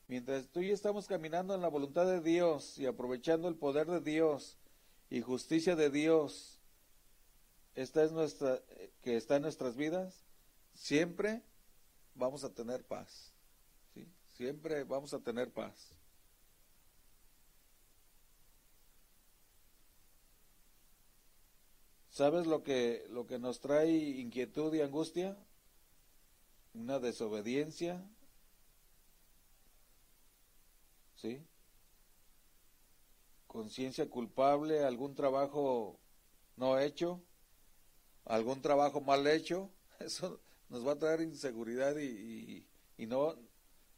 Mientras tú y estamos caminando en la voluntad de Dios y aprovechando el poder de Dios y justicia de Dios, esta es nuestra que está en nuestras vidas, siempre vamos a tener paz. ¿sí? Siempre vamos a tener paz. ¿Sabes lo que, lo que nos trae inquietud y angustia? Una desobediencia. ¿Sí? Conciencia culpable, algún trabajo no hecho, algún trabajo mal hecho. *laughs* Eso nos va a traer inseguridad y, y, no,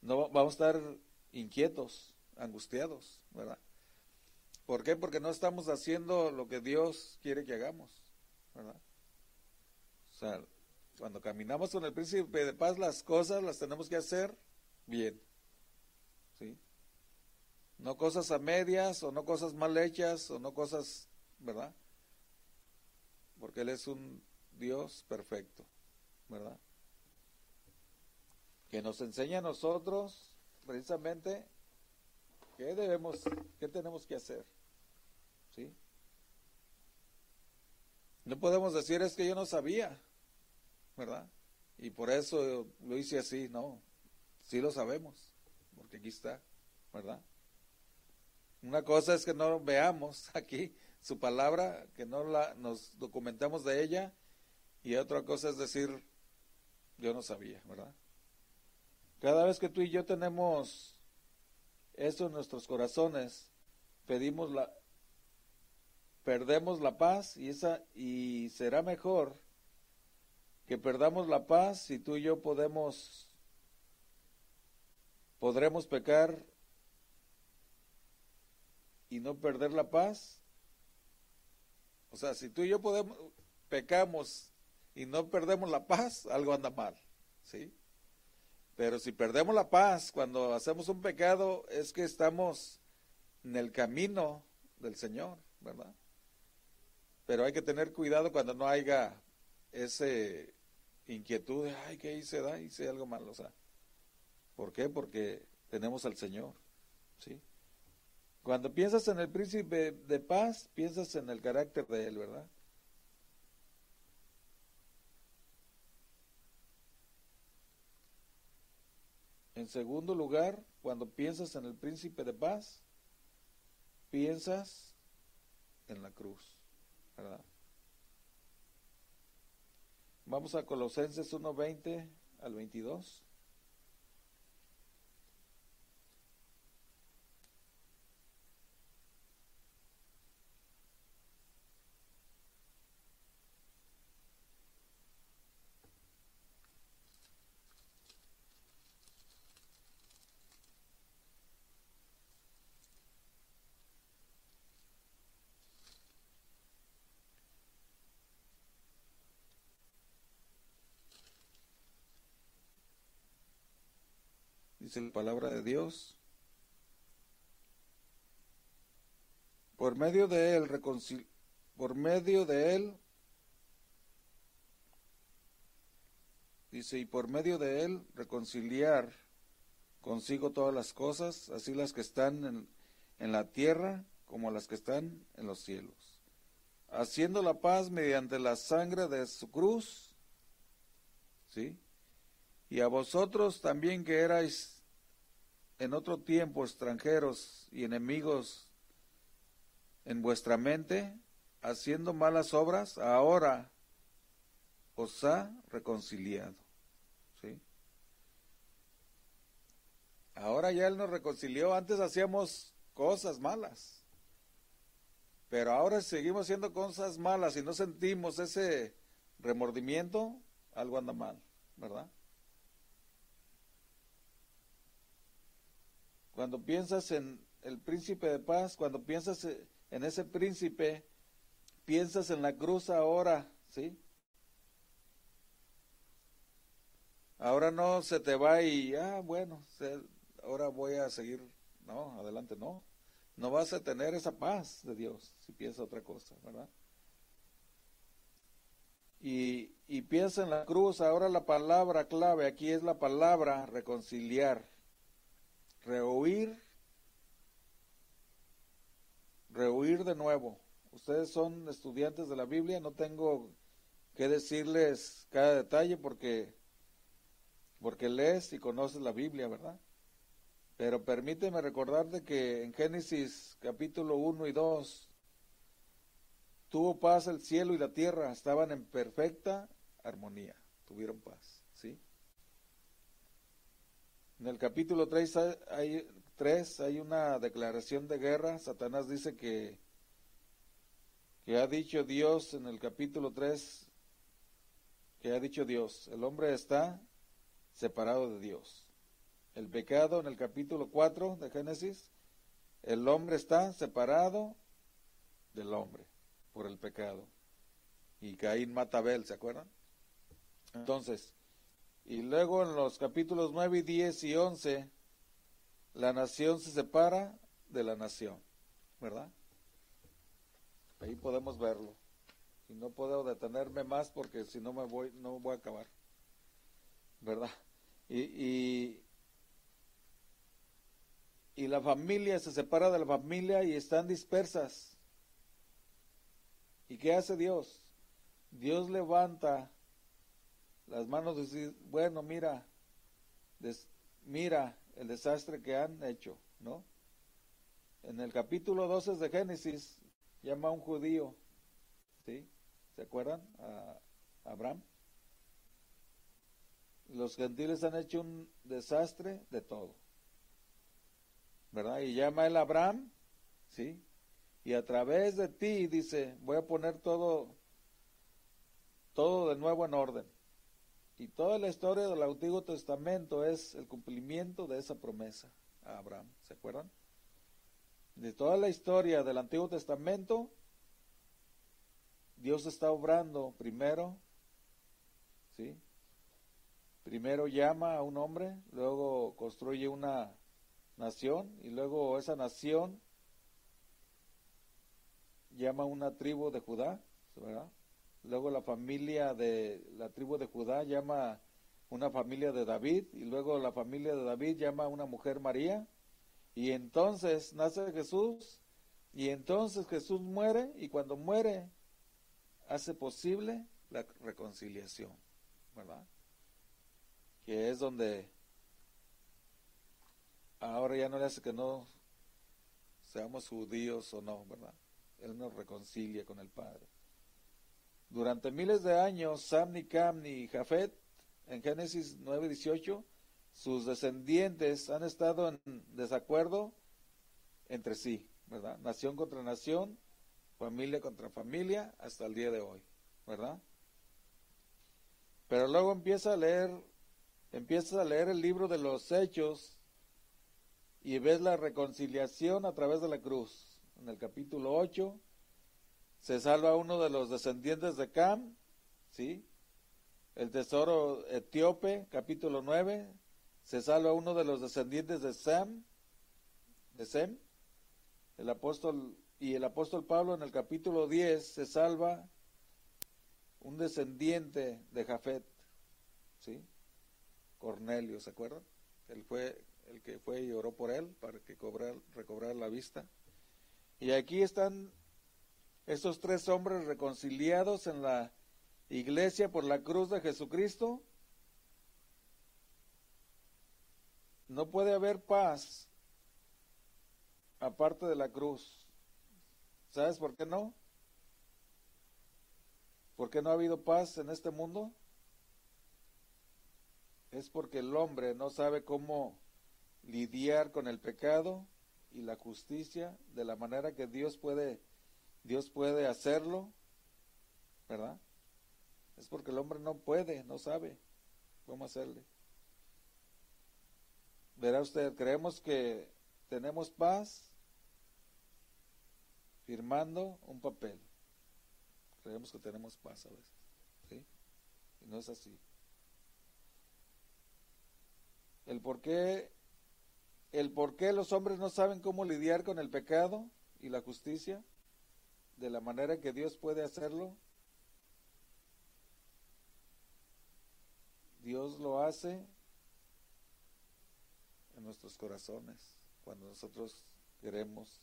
no vamos a estar inquietos, angustiados, ¿verdad? ¿Por qué? Porque no estamos haciendo lo que Dios quiere que hagamos. ¿Verdad? O sea, cuando caminamos con el príncipe de paz, las cosas las tenemos que hacer bien. ¿Sí? No cosas a medias, o no cosas mal hechas, o no cosas, ¿verdad? Porque Él es un Dios perfecto, ¿verdad? Que nos enseña a nosotros, precisamente, qué debemos, qué tenemos que hacer. ¿Sí? No podemos decir es que yo no sabía, ¿verdad? Y por eso lo hice así, no. Sí lo sabemos, porque aquí está, ¿verdad? Una cosa es que no veamos *laughs* aquí su palabra, que no la nos documentamos de ella, y otra cosa es decir yo no sabía, ¿verdad? Cada vez que tú y yo tenemos eso en nuestros corazones, pedimos la perdemos la paz y esa y será mejor que perdamos la paz si tú y yo podemos podremos pecar y no perder la paz. O sea, si tú y yo podemos pecamos y no perdemos la paz, algo anda mal, ¿sí? Pero si perdemos la paz cuando hacemos un pecado, es que estamos en el camino del Señor, ¿verdad? Pero hay que tener cuidado cuando no haya ese inquietud de, ay, ¿qué hice? Da? Hice algo malo, sea. ¿Por qué? Porque tenemos al Señor, ¿sí? Cuando piensas en el príncipe de paz, piensas en el carácter de él, ¿verdad? En segundo lugar, cuando piensas en el príncipe de paz, piensas en la cruz, ¿verdad? Vamos a Colosenses 1:20 al 22. Dice la palabra de Dios. Por medio de él, por medio de él, dice, y por medio de él reconciliar consigo todas las cosas, así las que están en, en la tierra como las que están en los cielos, haciendo la paz mediante la sangre de su cruz, ¿sí? Y a vosotros también que erais en otro tiempo extranjeros y enemigos en vuestra mente, haciendo malas obras, ahora os ha reconciliado. ¿Sí? Ahora ya Él nos reconcilió, antes hacíamos cosas malas, pero ahora seguimos haciendo cosas malas y no sentimos ese remordimiento, algo anda mal, ¿verdad? Cuando piensas en el príncipe de paz, cuando piensas en ese príncipe, piensas en la cruz ahora, ¿sí? Ahora no se te va y, ah, bueno, ahora voy a seguir, no, adelante, no. No vas a tener esa paz de Dios si piensas otra cosa, ¿verdad? Y, y piensa en la cruz, ahora la palabra clave aquí es la palabra reconciliar rehuir, rehuir de nuevo. Ustedes son estudiantes de la Biblia, no tengo que decirles cada detalle porque porque lees y conoces la Biblia, ¿verdad? Pero permíteme recordarte que en Génesis capítulo 1 y 2 tuvo paz el cielo y la tierra, estaban en perfecta armonía, tuvieron paz. En el capítulo 3 hay, hay una declaración de guerra. Satanás dice que, que ha dicho Dios en el capítulo 3, que ha dicho Dios, el hombre está separado de Dios. El pecado en el capítulo 4 de Génesis, el hombre está separado del hombre por el pecado. Y Caín mata a Abel, ¿se acuerdan? Entonces, y luego en los capítulos 9 y 10 y 11, la nación se separa de la nación, ¿verdad? Ahí podemos verlo. Y no puedo detenerme más porque si no me voy, no voy a acabar. ¿Verdad? Y, y, y la familia se separa de la familia y están dispersas. ¿Y qué hace Dios? Dios levanta las manos decir, bueno, mira, mira el desastre que han hecho, ¿no? En el capítulo 12 de Génesis llama a un judío, ¿sí? ¿Se acuerdan? A Abraham. Los gentiles han hecho un desastre de todo. ¿Verdad? Y llama el Abraham, ¿sí? Y a través de ti, dice, voy a poner todo, todo de nuevo en orden. Y toda la historia del Antiguo Testamento es el cumplimiento de esa promesa a Abraham. ¿Se acuerdan? De toda la historia del Antiguo Testamento, Dios está obrando primero, ¿sí? Primero llama a un hombre, luego construye una nación y luego esa nación llama a una tribu de Judá, ¿verdad? Luego la familia de la tribu de Judá llama una familia de David y luego la familia de David llama a una mujer María y entonces nace Jesús y entonces Jesús muere y cuando muere hace posible la reconciliación, ¿verdad? Que es donde ahora ya no le hace que no seamos judíos o no, ¿verdad? Él nos reconcilia con el Padre. Durante miles de años, Sam, ni Cam, ni Jafet, en Génesis 9:18, sus descendientes han estado en desacuerdo entre sí, ¿verdad? Nación contra nación, familia contra familia, hasta el día de hoy, ¿verdad? Pero luego empieza a leer, empiezas a leer el libro de los hechos y ves la reconciliación a través de la cruz. En el capítulo 8, se salva uno de los descendientes de Cam, ¿sí? El tesoro etíope, capítulo 9, se salva uno de los descendientes de Sam, de Sem, el apóstol, y el apóstol Pablo en el capítulo 10 se salva un descendiente de Jafet, ¿sí? Cornelio, ¿se acuerdan? Él fue el que fue y oró por él para que cobrar, recobrar la vista. Y aquí están estos tres hombres reconciliados en la iglesia por la cruz de Jesucristo, no puede haber paz aparte de la cruz. ¿Sabes por qué no? ¿Por qué no ha habido paz en este mundo? Es porque el hombre no sabe cómo lidiar con el pecado y la justicia de la manera que Dios puede Dios puede hacerlo, ¿verdad? Es porque el hombre no puede, no sabe cómo hacerle. Verá usted, creemos que tenemos paz firmando un papel. Creemos que tenemos paz a veces. Y no es así. El por qué, el por qué los hombres no saben cómo lidiar con el pecado y la justicia de la manera que Dios puede hacerlo, Dios lo hace en nuestros corazones, cuando nosotros queremos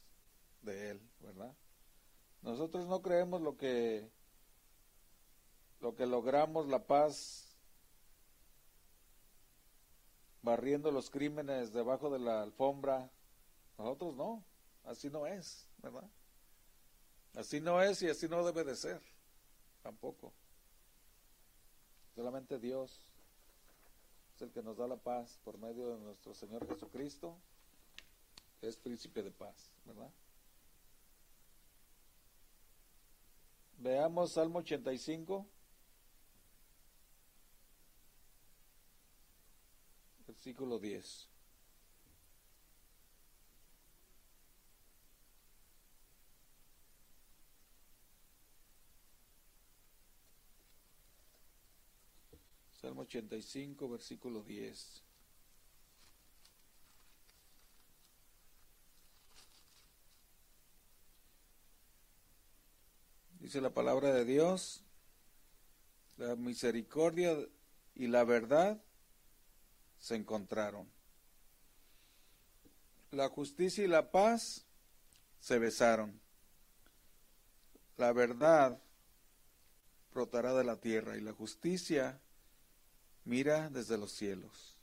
de Él, ¿verdad? Nosotros no creemos lo que lo que logramos la paz barriendo los crímenes debajo de la alfombra. Nosotros no, así no es, ¿verdad? Así no es y así no debe de ser, tampoco. Solamente Dios es el que nos da la paz por medio de nuestro Señor Jesucristo, es príncipe de paz, ¿verdad? Veamos Salmo 85, versículo 10. Salmo 85, versículo 10. Dice la palabra de Dios, la misericordia y la verdad se encontraron. La justicia y la paz se besaron. La verdad brotará de la tierra y la justicia mira desde los cielos.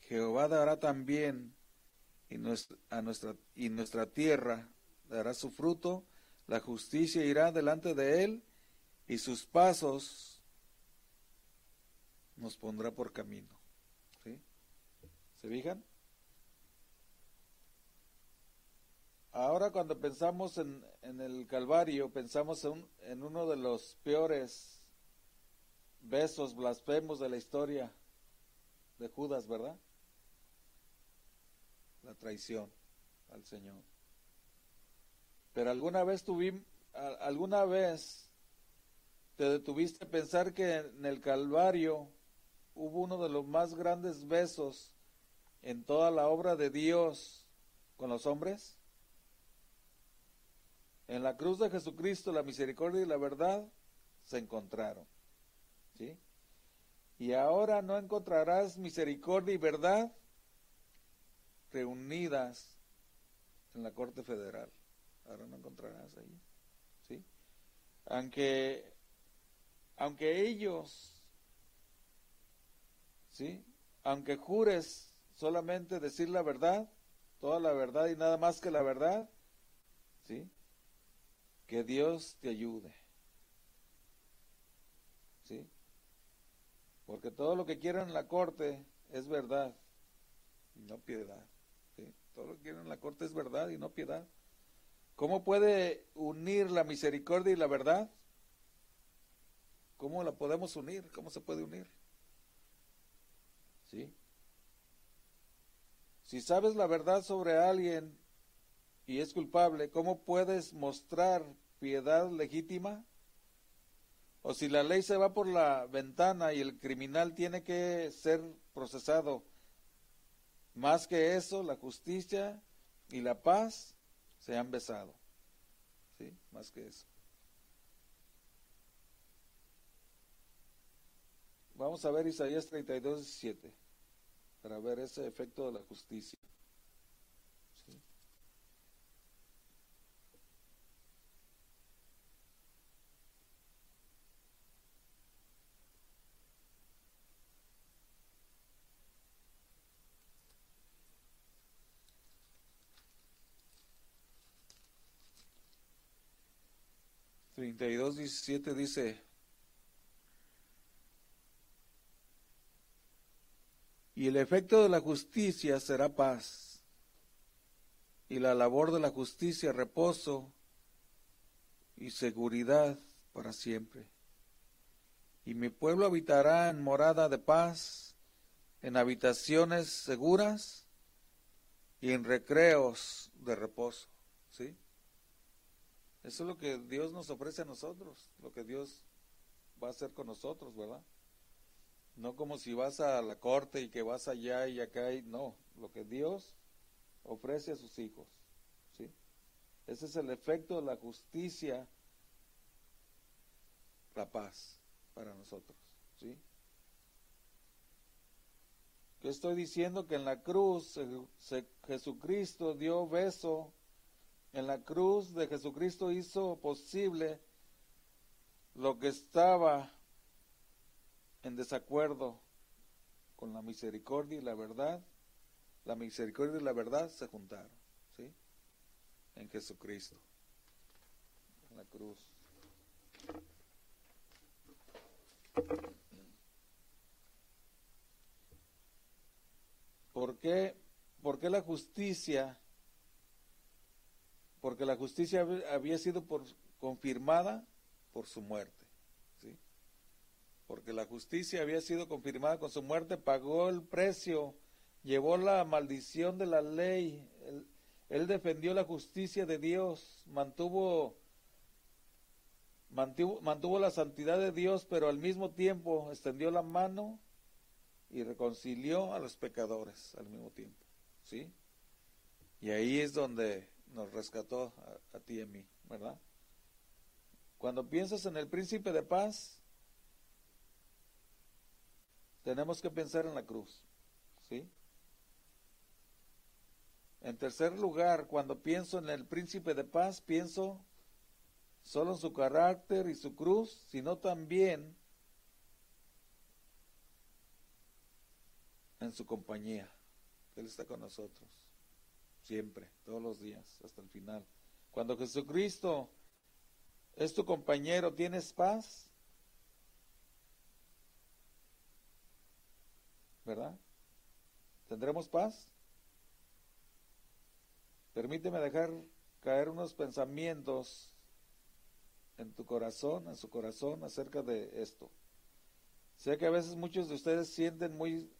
Jehová dará también y nuestra, a nuestra, y nuestra tierra dará su fruto, la justicia irá delante de él y sus pasos nos pondrá por camino. ¿Se fijan? Ahora cuando pensamos en, el Calvario, pensamos en, en uno de los peores besos blasfemos de la historia de Judas, ¿verdad? La traición al Señor. Pero alguna vez tuvimos, alguna vez te detuviste a pensar que en el Calvario hubo uno de los más grandes besos en toda la obra de Dios con los hombres? En la cruz de Jesucristo la misericordia y la verdad se encontraron. Y ahora no encontrarás misericordia y verdad reunidas en la Corte Federal. Ahora no encontrarás ahí. ¿Sí? Aunque, aunque ellos, ¿sí? Aunque jures solamente decir la verdad, toda la verdad y nada más que la verdad, ¿sí? Que Dios te ayude. ¿Sí? Porque todo lo que quieran en la corte es verdad y no piedad. Todo lo que quieren en la corte es verdad y no piedad. ¿Cómo puede unir la misericordia y la verdad? ¿Cómo la podemos unir? ¿Cómo se puede unir? ¿Sí? Si sabes la verdad sobre alguien y es culpable, ¿cómo puedes mostrar piedad legítima? O si la ley se va por la ventana y el criminal tiene que ser procesado, más que eso, la justicia y la paz se han besado. ¿Sí? Más que eso. Vamos a ver Isaías 32, 17, para ver ese efecto de la justicia. 32, 17 dice, y el efecto de la justicia será paz, y la labor de la justicia reposo y seguridad para siempre. Y mi pueblo habitará en morada de paz, en habitaciones seguras y en recreos de reposo. ¿Sí? Eso es lo que Dios nos ofrece a nosotros, lo que Dios va a hacer con nosotros, ¿verdad? No como si vas a la corte y que vas allá y acá y no, lo que Dios ofrece a sus hijos, ¿sí? Ese es el efecto de la justicia, la paz para nosotros, ¿sí? Que estoy diciendo que en la cruz Jesucristo dio beso en la cruz de Jesucristo hizo posible lo que estaba en desacuerdo con la misericordia y la verdad. La misericordia y la verdad se juntaron, ¿sí? En Jesucristo, en la cruz. ¿Por qué? ¿Por qué la justicia porque la justicia había sido confirmada por su muerte. ¿sí? Porque la justicia había sido confirmada con su muerte, pagó el precio, llevó la maldición de la ley, él, él defendió la justicia de Dios, mantuvo, mantuvo, mantuvo la santidad de Dios, pero al mismo tiempo extendió la mano y reconcilió a los pecadores al mismo tiempo. ¿sí? Y ahí es donde nos rescató a, ti y a mí, ¿verdad? Cuando piensas en el príncipe de paz, tenemos que pensar en la cruz, ¿sí? En tercer lugar, cuando pienso en el príncipe de paz, pienso solo en su carácter y su cruz, sino también en su compañía. Él está con nosotros siempre, todos los días, hasta el final. Cuando Jesucristo es tu compañero, ¿tienes paz? ¿verdad? ¿Tendremos paz? Permíteme dejar caer unos pensamientos en tu corazón, en su corazón, acerca de esto. Sé que a veces muchos de ustedes sienten muy,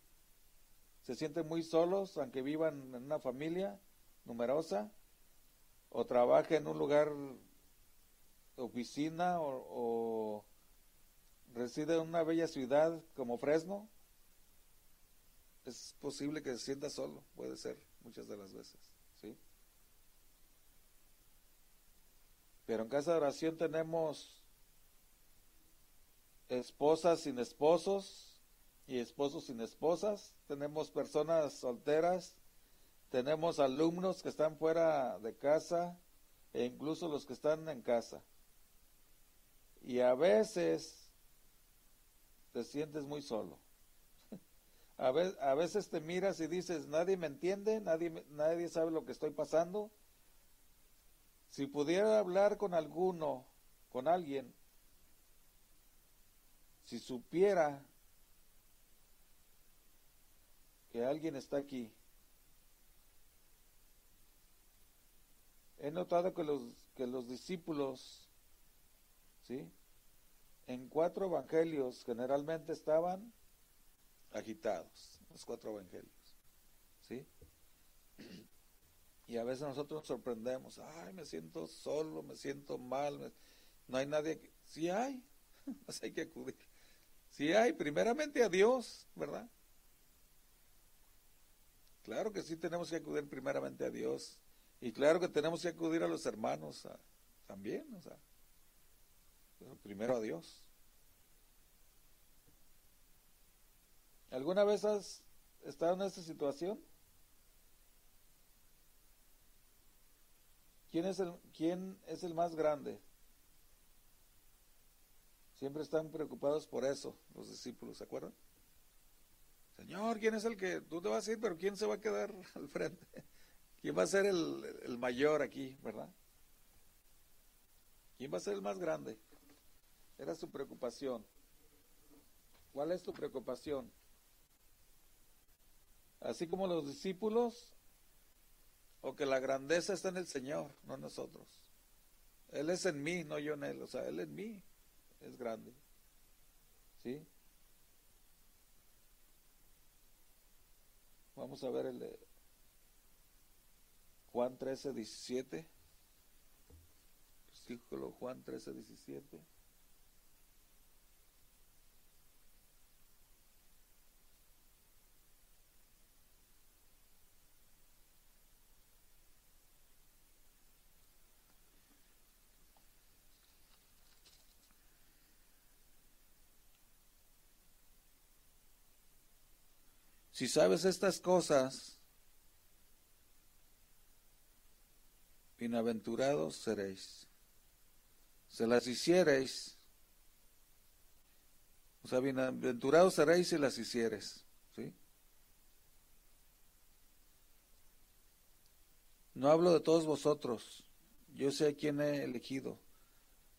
se sienten muy solos, aunque vivan en una familia numerosa, o trabajen en un lugar, oficina, o, o reside en una bella ciudad como Fresno. Es posible que se sienta solo, puede ser, muchas de las veces, ¿sí? Pero en casa de oración tenemos esposas sin esposos y esposos sin esposas, tenemos personas solteras, tenemos alumnos que están fuera de casa e incluso los que están en casa. Y a veces te sientes muy solo. *laughs* A veces, te miras y dices, nadie me entiende, nadie, nadie sabe lo que estoy pasando. Si pudiera hablar con alguno, con alguien, si supiera que alguien está aquí, he notado que los, que los discípulos, ¿sí? En cuatro evangelios generalmente estaban agitados, los cuatro evangelios, ¿sí? Y a veces nosotros nos sorprendemos, ay, me siento solo, me siento mal, no hay nadie que... Sí hay, *laughs* pues hay que acudir. Sí hay, primeramente a Dios, ¿verdad? Claro que sí tenemos que acudir primeramente a Dios. Y claro que tenemos que acudir a los hermanos también, o sea, primero a Dios. ¿Alguna vez has estado en esta situación? ¿Quién es el, quién es el más grande? Siempre están preocupados por eso, los discípulos, ¿se acuerdan? Señor, ¿quién es el que tú te vas a ir, pero quién se va a quedar *laughs* al frente? ¿Quién va a ser el, mayor aquí, verdad? ¿Quién va a ser el más grande? Era su preocupación. ¿Cuál es tu preocupación? Así como los discípulos, o que la grandeza está en el Señor, no en nosotros. Él es en mí, no yo en Él, o sea, Él en mí es grande. ¿Sí? Vamos a ver el Juan 13, 17. Versículo Juan 13, 17. Si sabes estas cosas, bienaventurados seréis. Se las hiciereis, o sea, bienaventurados seréis si las hicieres. ¿sí? No hablo de todos vosotros, yo sé a quién he elegido,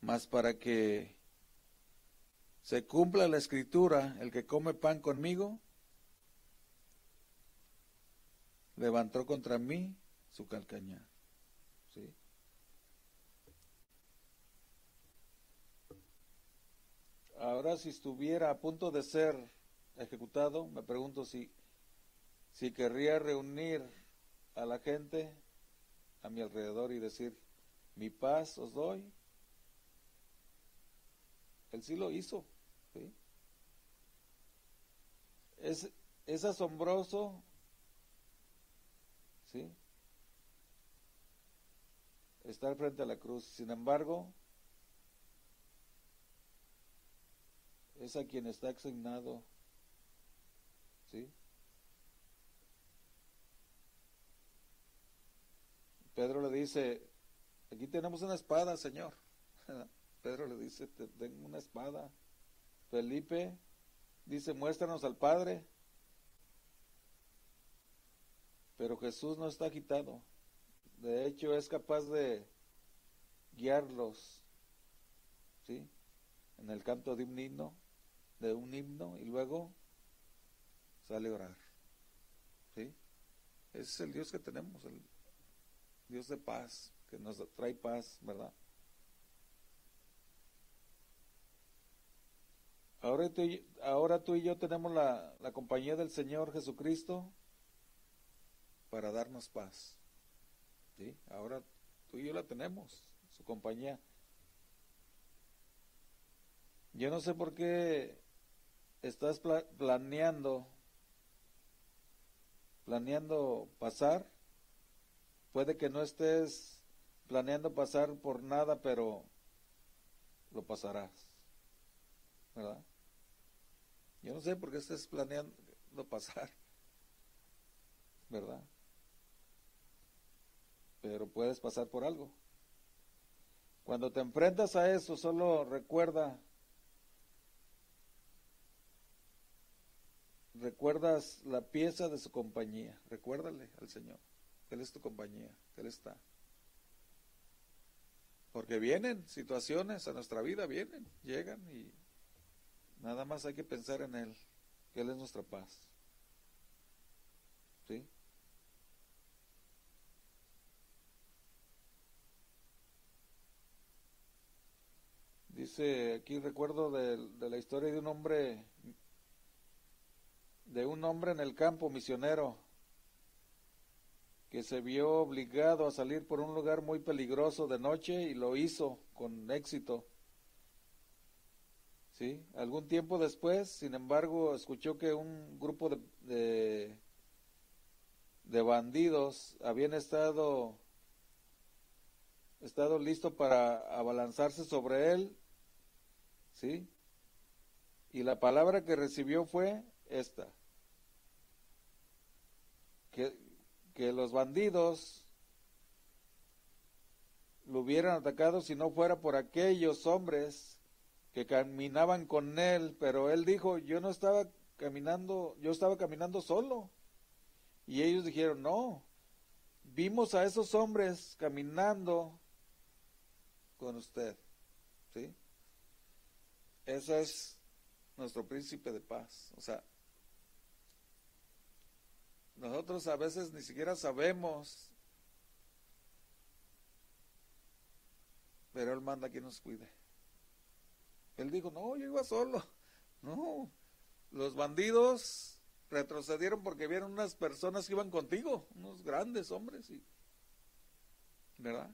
mas para que se cumpla la escritura, el que come pan conmigo, levantó contra mí su calcañar. ¿Sí? Ahora si estuviera a punto de ser ejecutado, me pregunto si, si querría reunir a la gente a mi alrededor y decir, mi paz os doy. Él sí lo hizo. ¿sí? Es, es asombroso ¿sí? Estar frente a la cruz. Sin embargo, es a quien está asignado, ¿sí? Pedro le dice, aquí tenemos una espada, Señor. *laughs* Pedro le dice, tengo una espada. Felipe dice, muéstranos al Padre. Pero Jesús no está agitado. De hecho, es capaz de guiarlos, ¿sí? En el canto de un himno, de un himno, y luego sale a orar. ¿Sí? Ese es el Dios que tenemos, el Dios de paz, que nos trae paz, ¿verdad? Ahora tú, y, ahora tú y yo tenemos la, la compañía del Señor Jesucristo para darnos paz. ¿Sí? Ahora tú y yo la tenemos, su compañía. Yo no sé por qué estás planeando planeando pasar. Puede que no estés planeando pasar por nada, pero lo pasarás. ¿Verdad? Yo no sé por qué estés planeando pasar. *laughs* ¿Verdad? Pero puedes pasar por algo. Cuando te enfrentas a eso, solo recuerda recuerdas la pieza de su compañía, recuérdale al Señor, Él es tu compañía, Él está. Porque vienen situaciones a nuestra vida, vienen, llegan y nada más hay que pensar en Él, que Él es nuestra paz. ¿Sí? Dice, aquí recuerdo de la historia de un hombre de un hombre en el campo misionero que se vio obligado a salir por un lugar muy peligroso de noche y lo hizo con éxito. ¿Sí? Algún tiempo después, sin embargo, escuchó que un grupo de, de, bandidos habían estado estado listo para abalanzarse sobre él, ¿sí? Y la palabra que recibió fue esta, que, que los bandidos lo hubieran atacado si no fuera por aquellos hombres que caminaban con él, pero él dijo, yo no estaba caminando, yo estaba caminando solo. Y ellos dijeron, no, vimos a esos hombres caminando con usted. ¿Sí? Ese es nuestro príncipe de paz. O sea, nosotros a veces ni siquiera sabemos, pero Él manda que nos cuide. Él dijo, no, yo iba solo. *laughs* No, los bandidos retrocedieron porque vieron unas personas que iban contigo, unos grandes hombres, y, ¿verdad?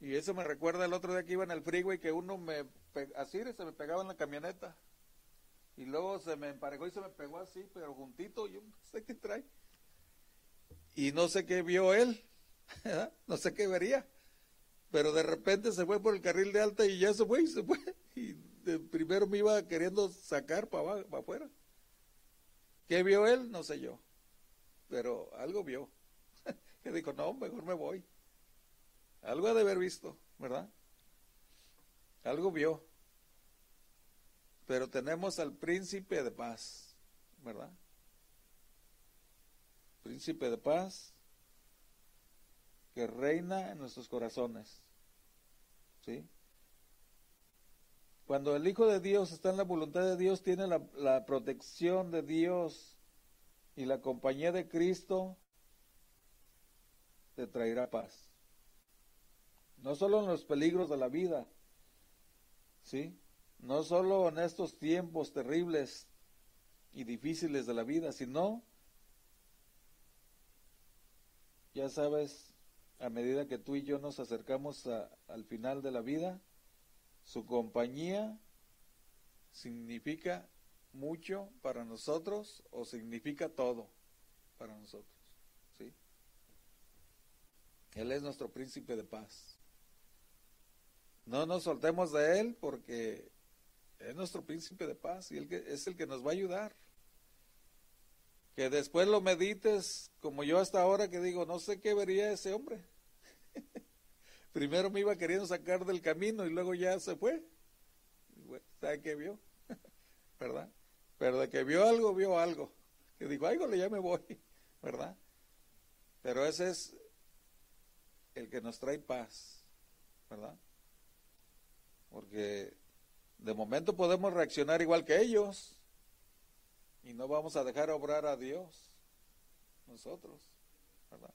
Y eso me recuerda el otro día que iba en el freeway que uno me, así se me pegaba en la camioneta. Y luego se me emparejó y se me pegó así, pero juntito, yo no sé qué trae. Y no sé qué vio él, *laughs* no sé qué vería. Pero de repente se fue por el carril de alta y ya se fue y se fue. *laughs* Y de primero me iba queriendo sacar para, para afuera. ¿Qué vio él? No sé yo. Pero algo vio. *laughs* que dijo, no, mejor me voy. Algo ha de haber visto, ¿verdad? Algo vio. Pero tenemos al príncipe de paz, ¿verdad? Príncipe de paz que reina en nuestros corazones. ¿Sí? Cuando el Hijo de Dios está en la voluntad de Dios, tiene la, la protección de Dios y la compañía de Cristo, te traerá paz. No solo en los peligros de la vida, ¿sí? No solo en estos tiempos terribles y difíciles de la vida, sino, ya sabes, a medida que tú y yo nos acercamos al final de la vida, su compañía significa mucho para nosotros o significa todo para nosotros. ¿sí? Él es nuestro príncipe de paz. No nos soltemos de Él porque es nuestro príncipe de paz y es el que nos va a ayudar. Que después lo medites, como yo hasta ahora que digo, no sé qué vería ese hombre. *laughs* Primero me iba queriendo sacar del camino y luego ya se fue. ¿Sabe qué vio? *laughs* ¿Verdad? Pero de que vio algo, vio algo. Que dijo, ay, ya me voy. *laughs* ¿Verdad? Pero ese es el que nos trae paz. ¿Verdad? Porque de momento podemos reaccionar igual que ellos, Y no vamos a dejar obrar a Dios nosotros, ¿verdad?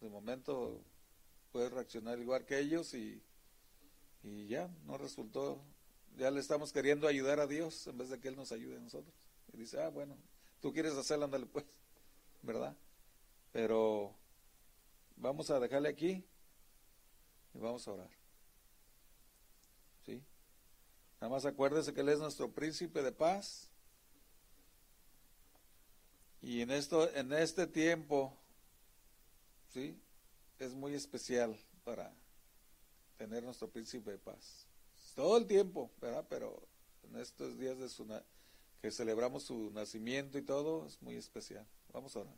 De momento puede reaccionar igual que ellos y, y ya, no resultó. Ya le estamos queriendo ayudar a Dios en vez de que Él nos ayude a nosotros. Y dice, ah, bueno, tú quieres hacerlo, ándale pues, ¿verdad? Pero vamos a dejarle aquí y vamos a orar. ¿Sí? Nada más acuérdese que Él es nuestro príncipe de paz. Y en esto, en este tiempo, ¿sí? Es muy especial para tener nuestro príncipe de paz. Todo el tiempo, ¿verdad? Pero en estos días de su que celebramos su nacimiento y todo, es muy especial. Vamos a orar.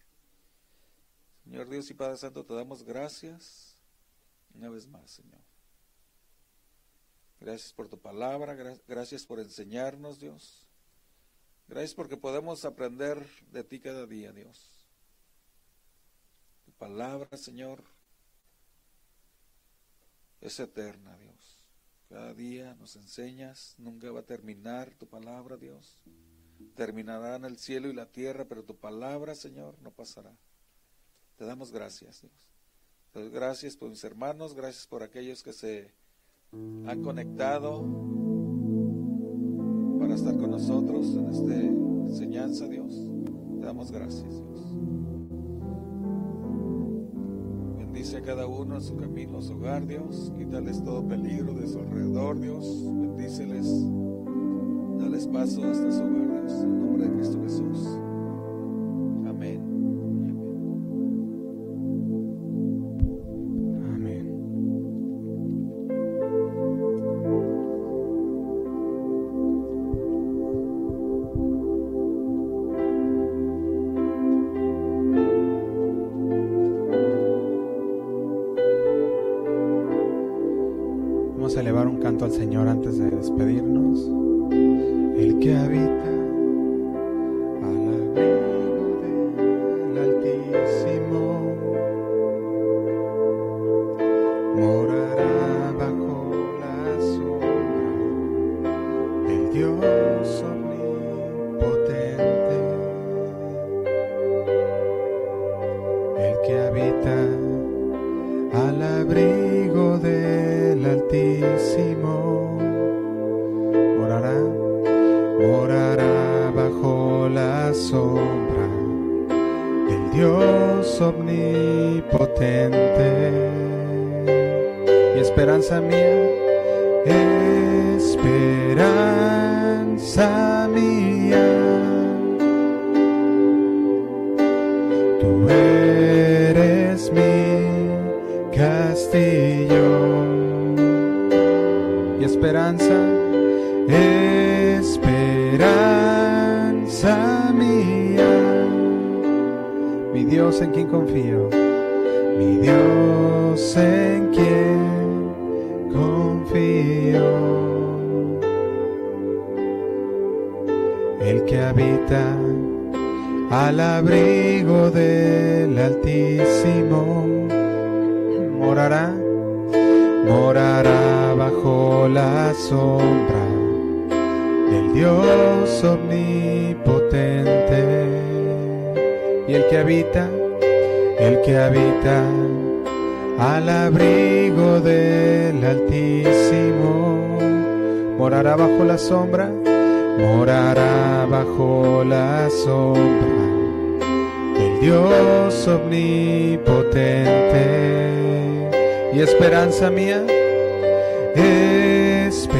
Señor Dios y Padre Santo, te damos gracias una vez más, Señor. Gracias por tu palabra, gracias por enseñarnos, Dios. Gracias porque podemos aprender de ti cada día, Dios. Tu palabra, Señor, es eterna, Dios. Cada día nos enseñas, nunca va a terminar tu palabra, Dios. Terminará en el cielo y la tierra, pero tu palabra, Señor, no pasará. Te damos gracias, Dios. gracias por mis hermanos, gracias por aquellos que se han conectado para estar con nosotros en esta enseñanza, Dios. Te damos gracias, Dios. Bendice a cada uno en su camino, a su hogar, Dios. Quítales todo peligro de su alrededor, Dios. Bendíceles. Dales paso hasta su hogar, Dios. En nombre de Cristo Jesús. al abrigo del Altísimo. Morará, morará bajo la sombra del Dios omnipotente. Y el que habita, el que habita al abrigo del Altísimo. Morará bajo la sombra morará bajo la sombra del Dios omnipotente. Y esperanza mía, esperanza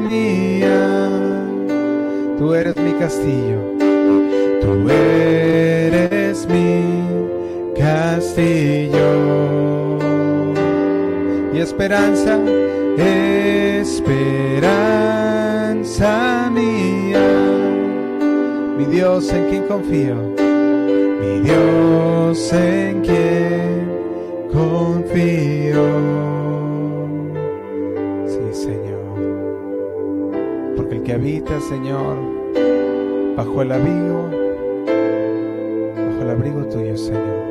mía, tú eres mi castillo, tú eres mi castillo. Y esperanza, esperanza esperanza mía, mi Dios en quien confío, mi Dios en quien confío. Sí, Señor, porque el que habita, Señor, bajo el abrigo, bajo el abrigo tuyo, Señor,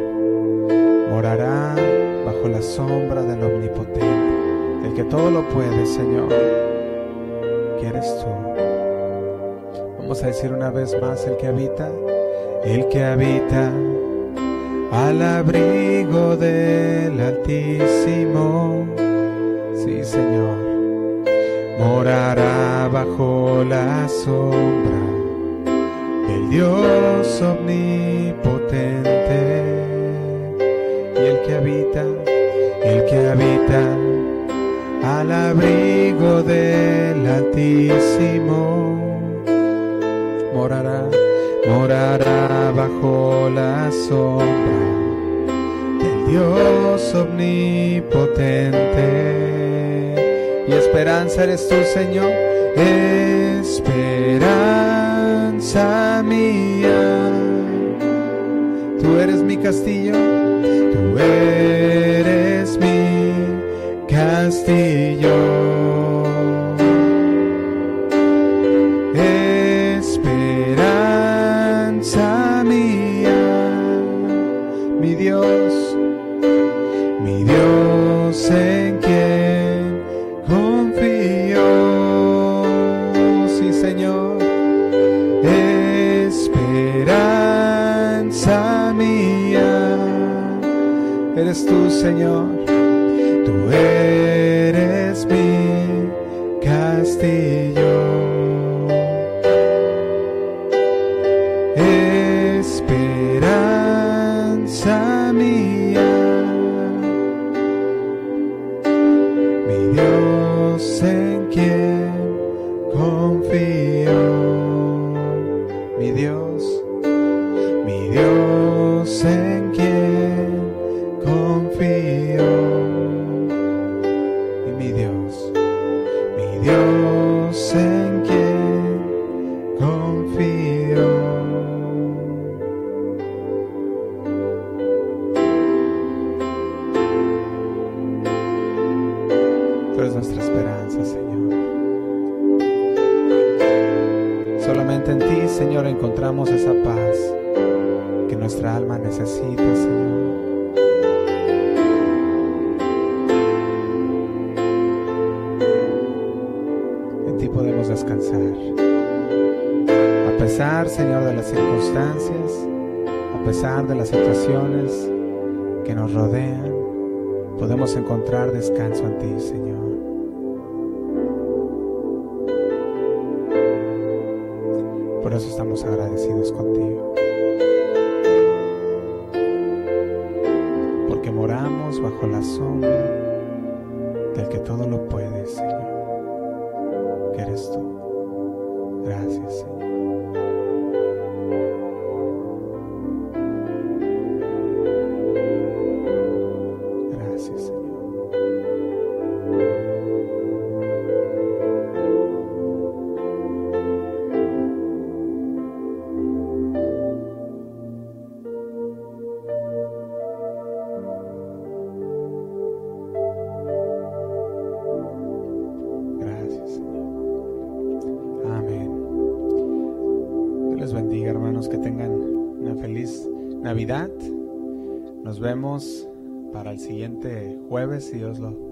morará bajo la sombra del Omnipotente. El que todo lo puede, Señor, que eres tú. Vamos a decir una vez más, el que habita, el que habita al abrigo del Altísimo. Sí, Señor, morará bajo la sombra del Dios omnipotente. Y el que habita, el que habita al abrigo del Altísimo, morará, morará bajo la sombra del Dios omnipotente. Y esperanza eres tú, Señor, esperanza mía. Tú eres mi castillo, tú eres castillo. Esperanza mía, mi Dios, mi Dios vemos para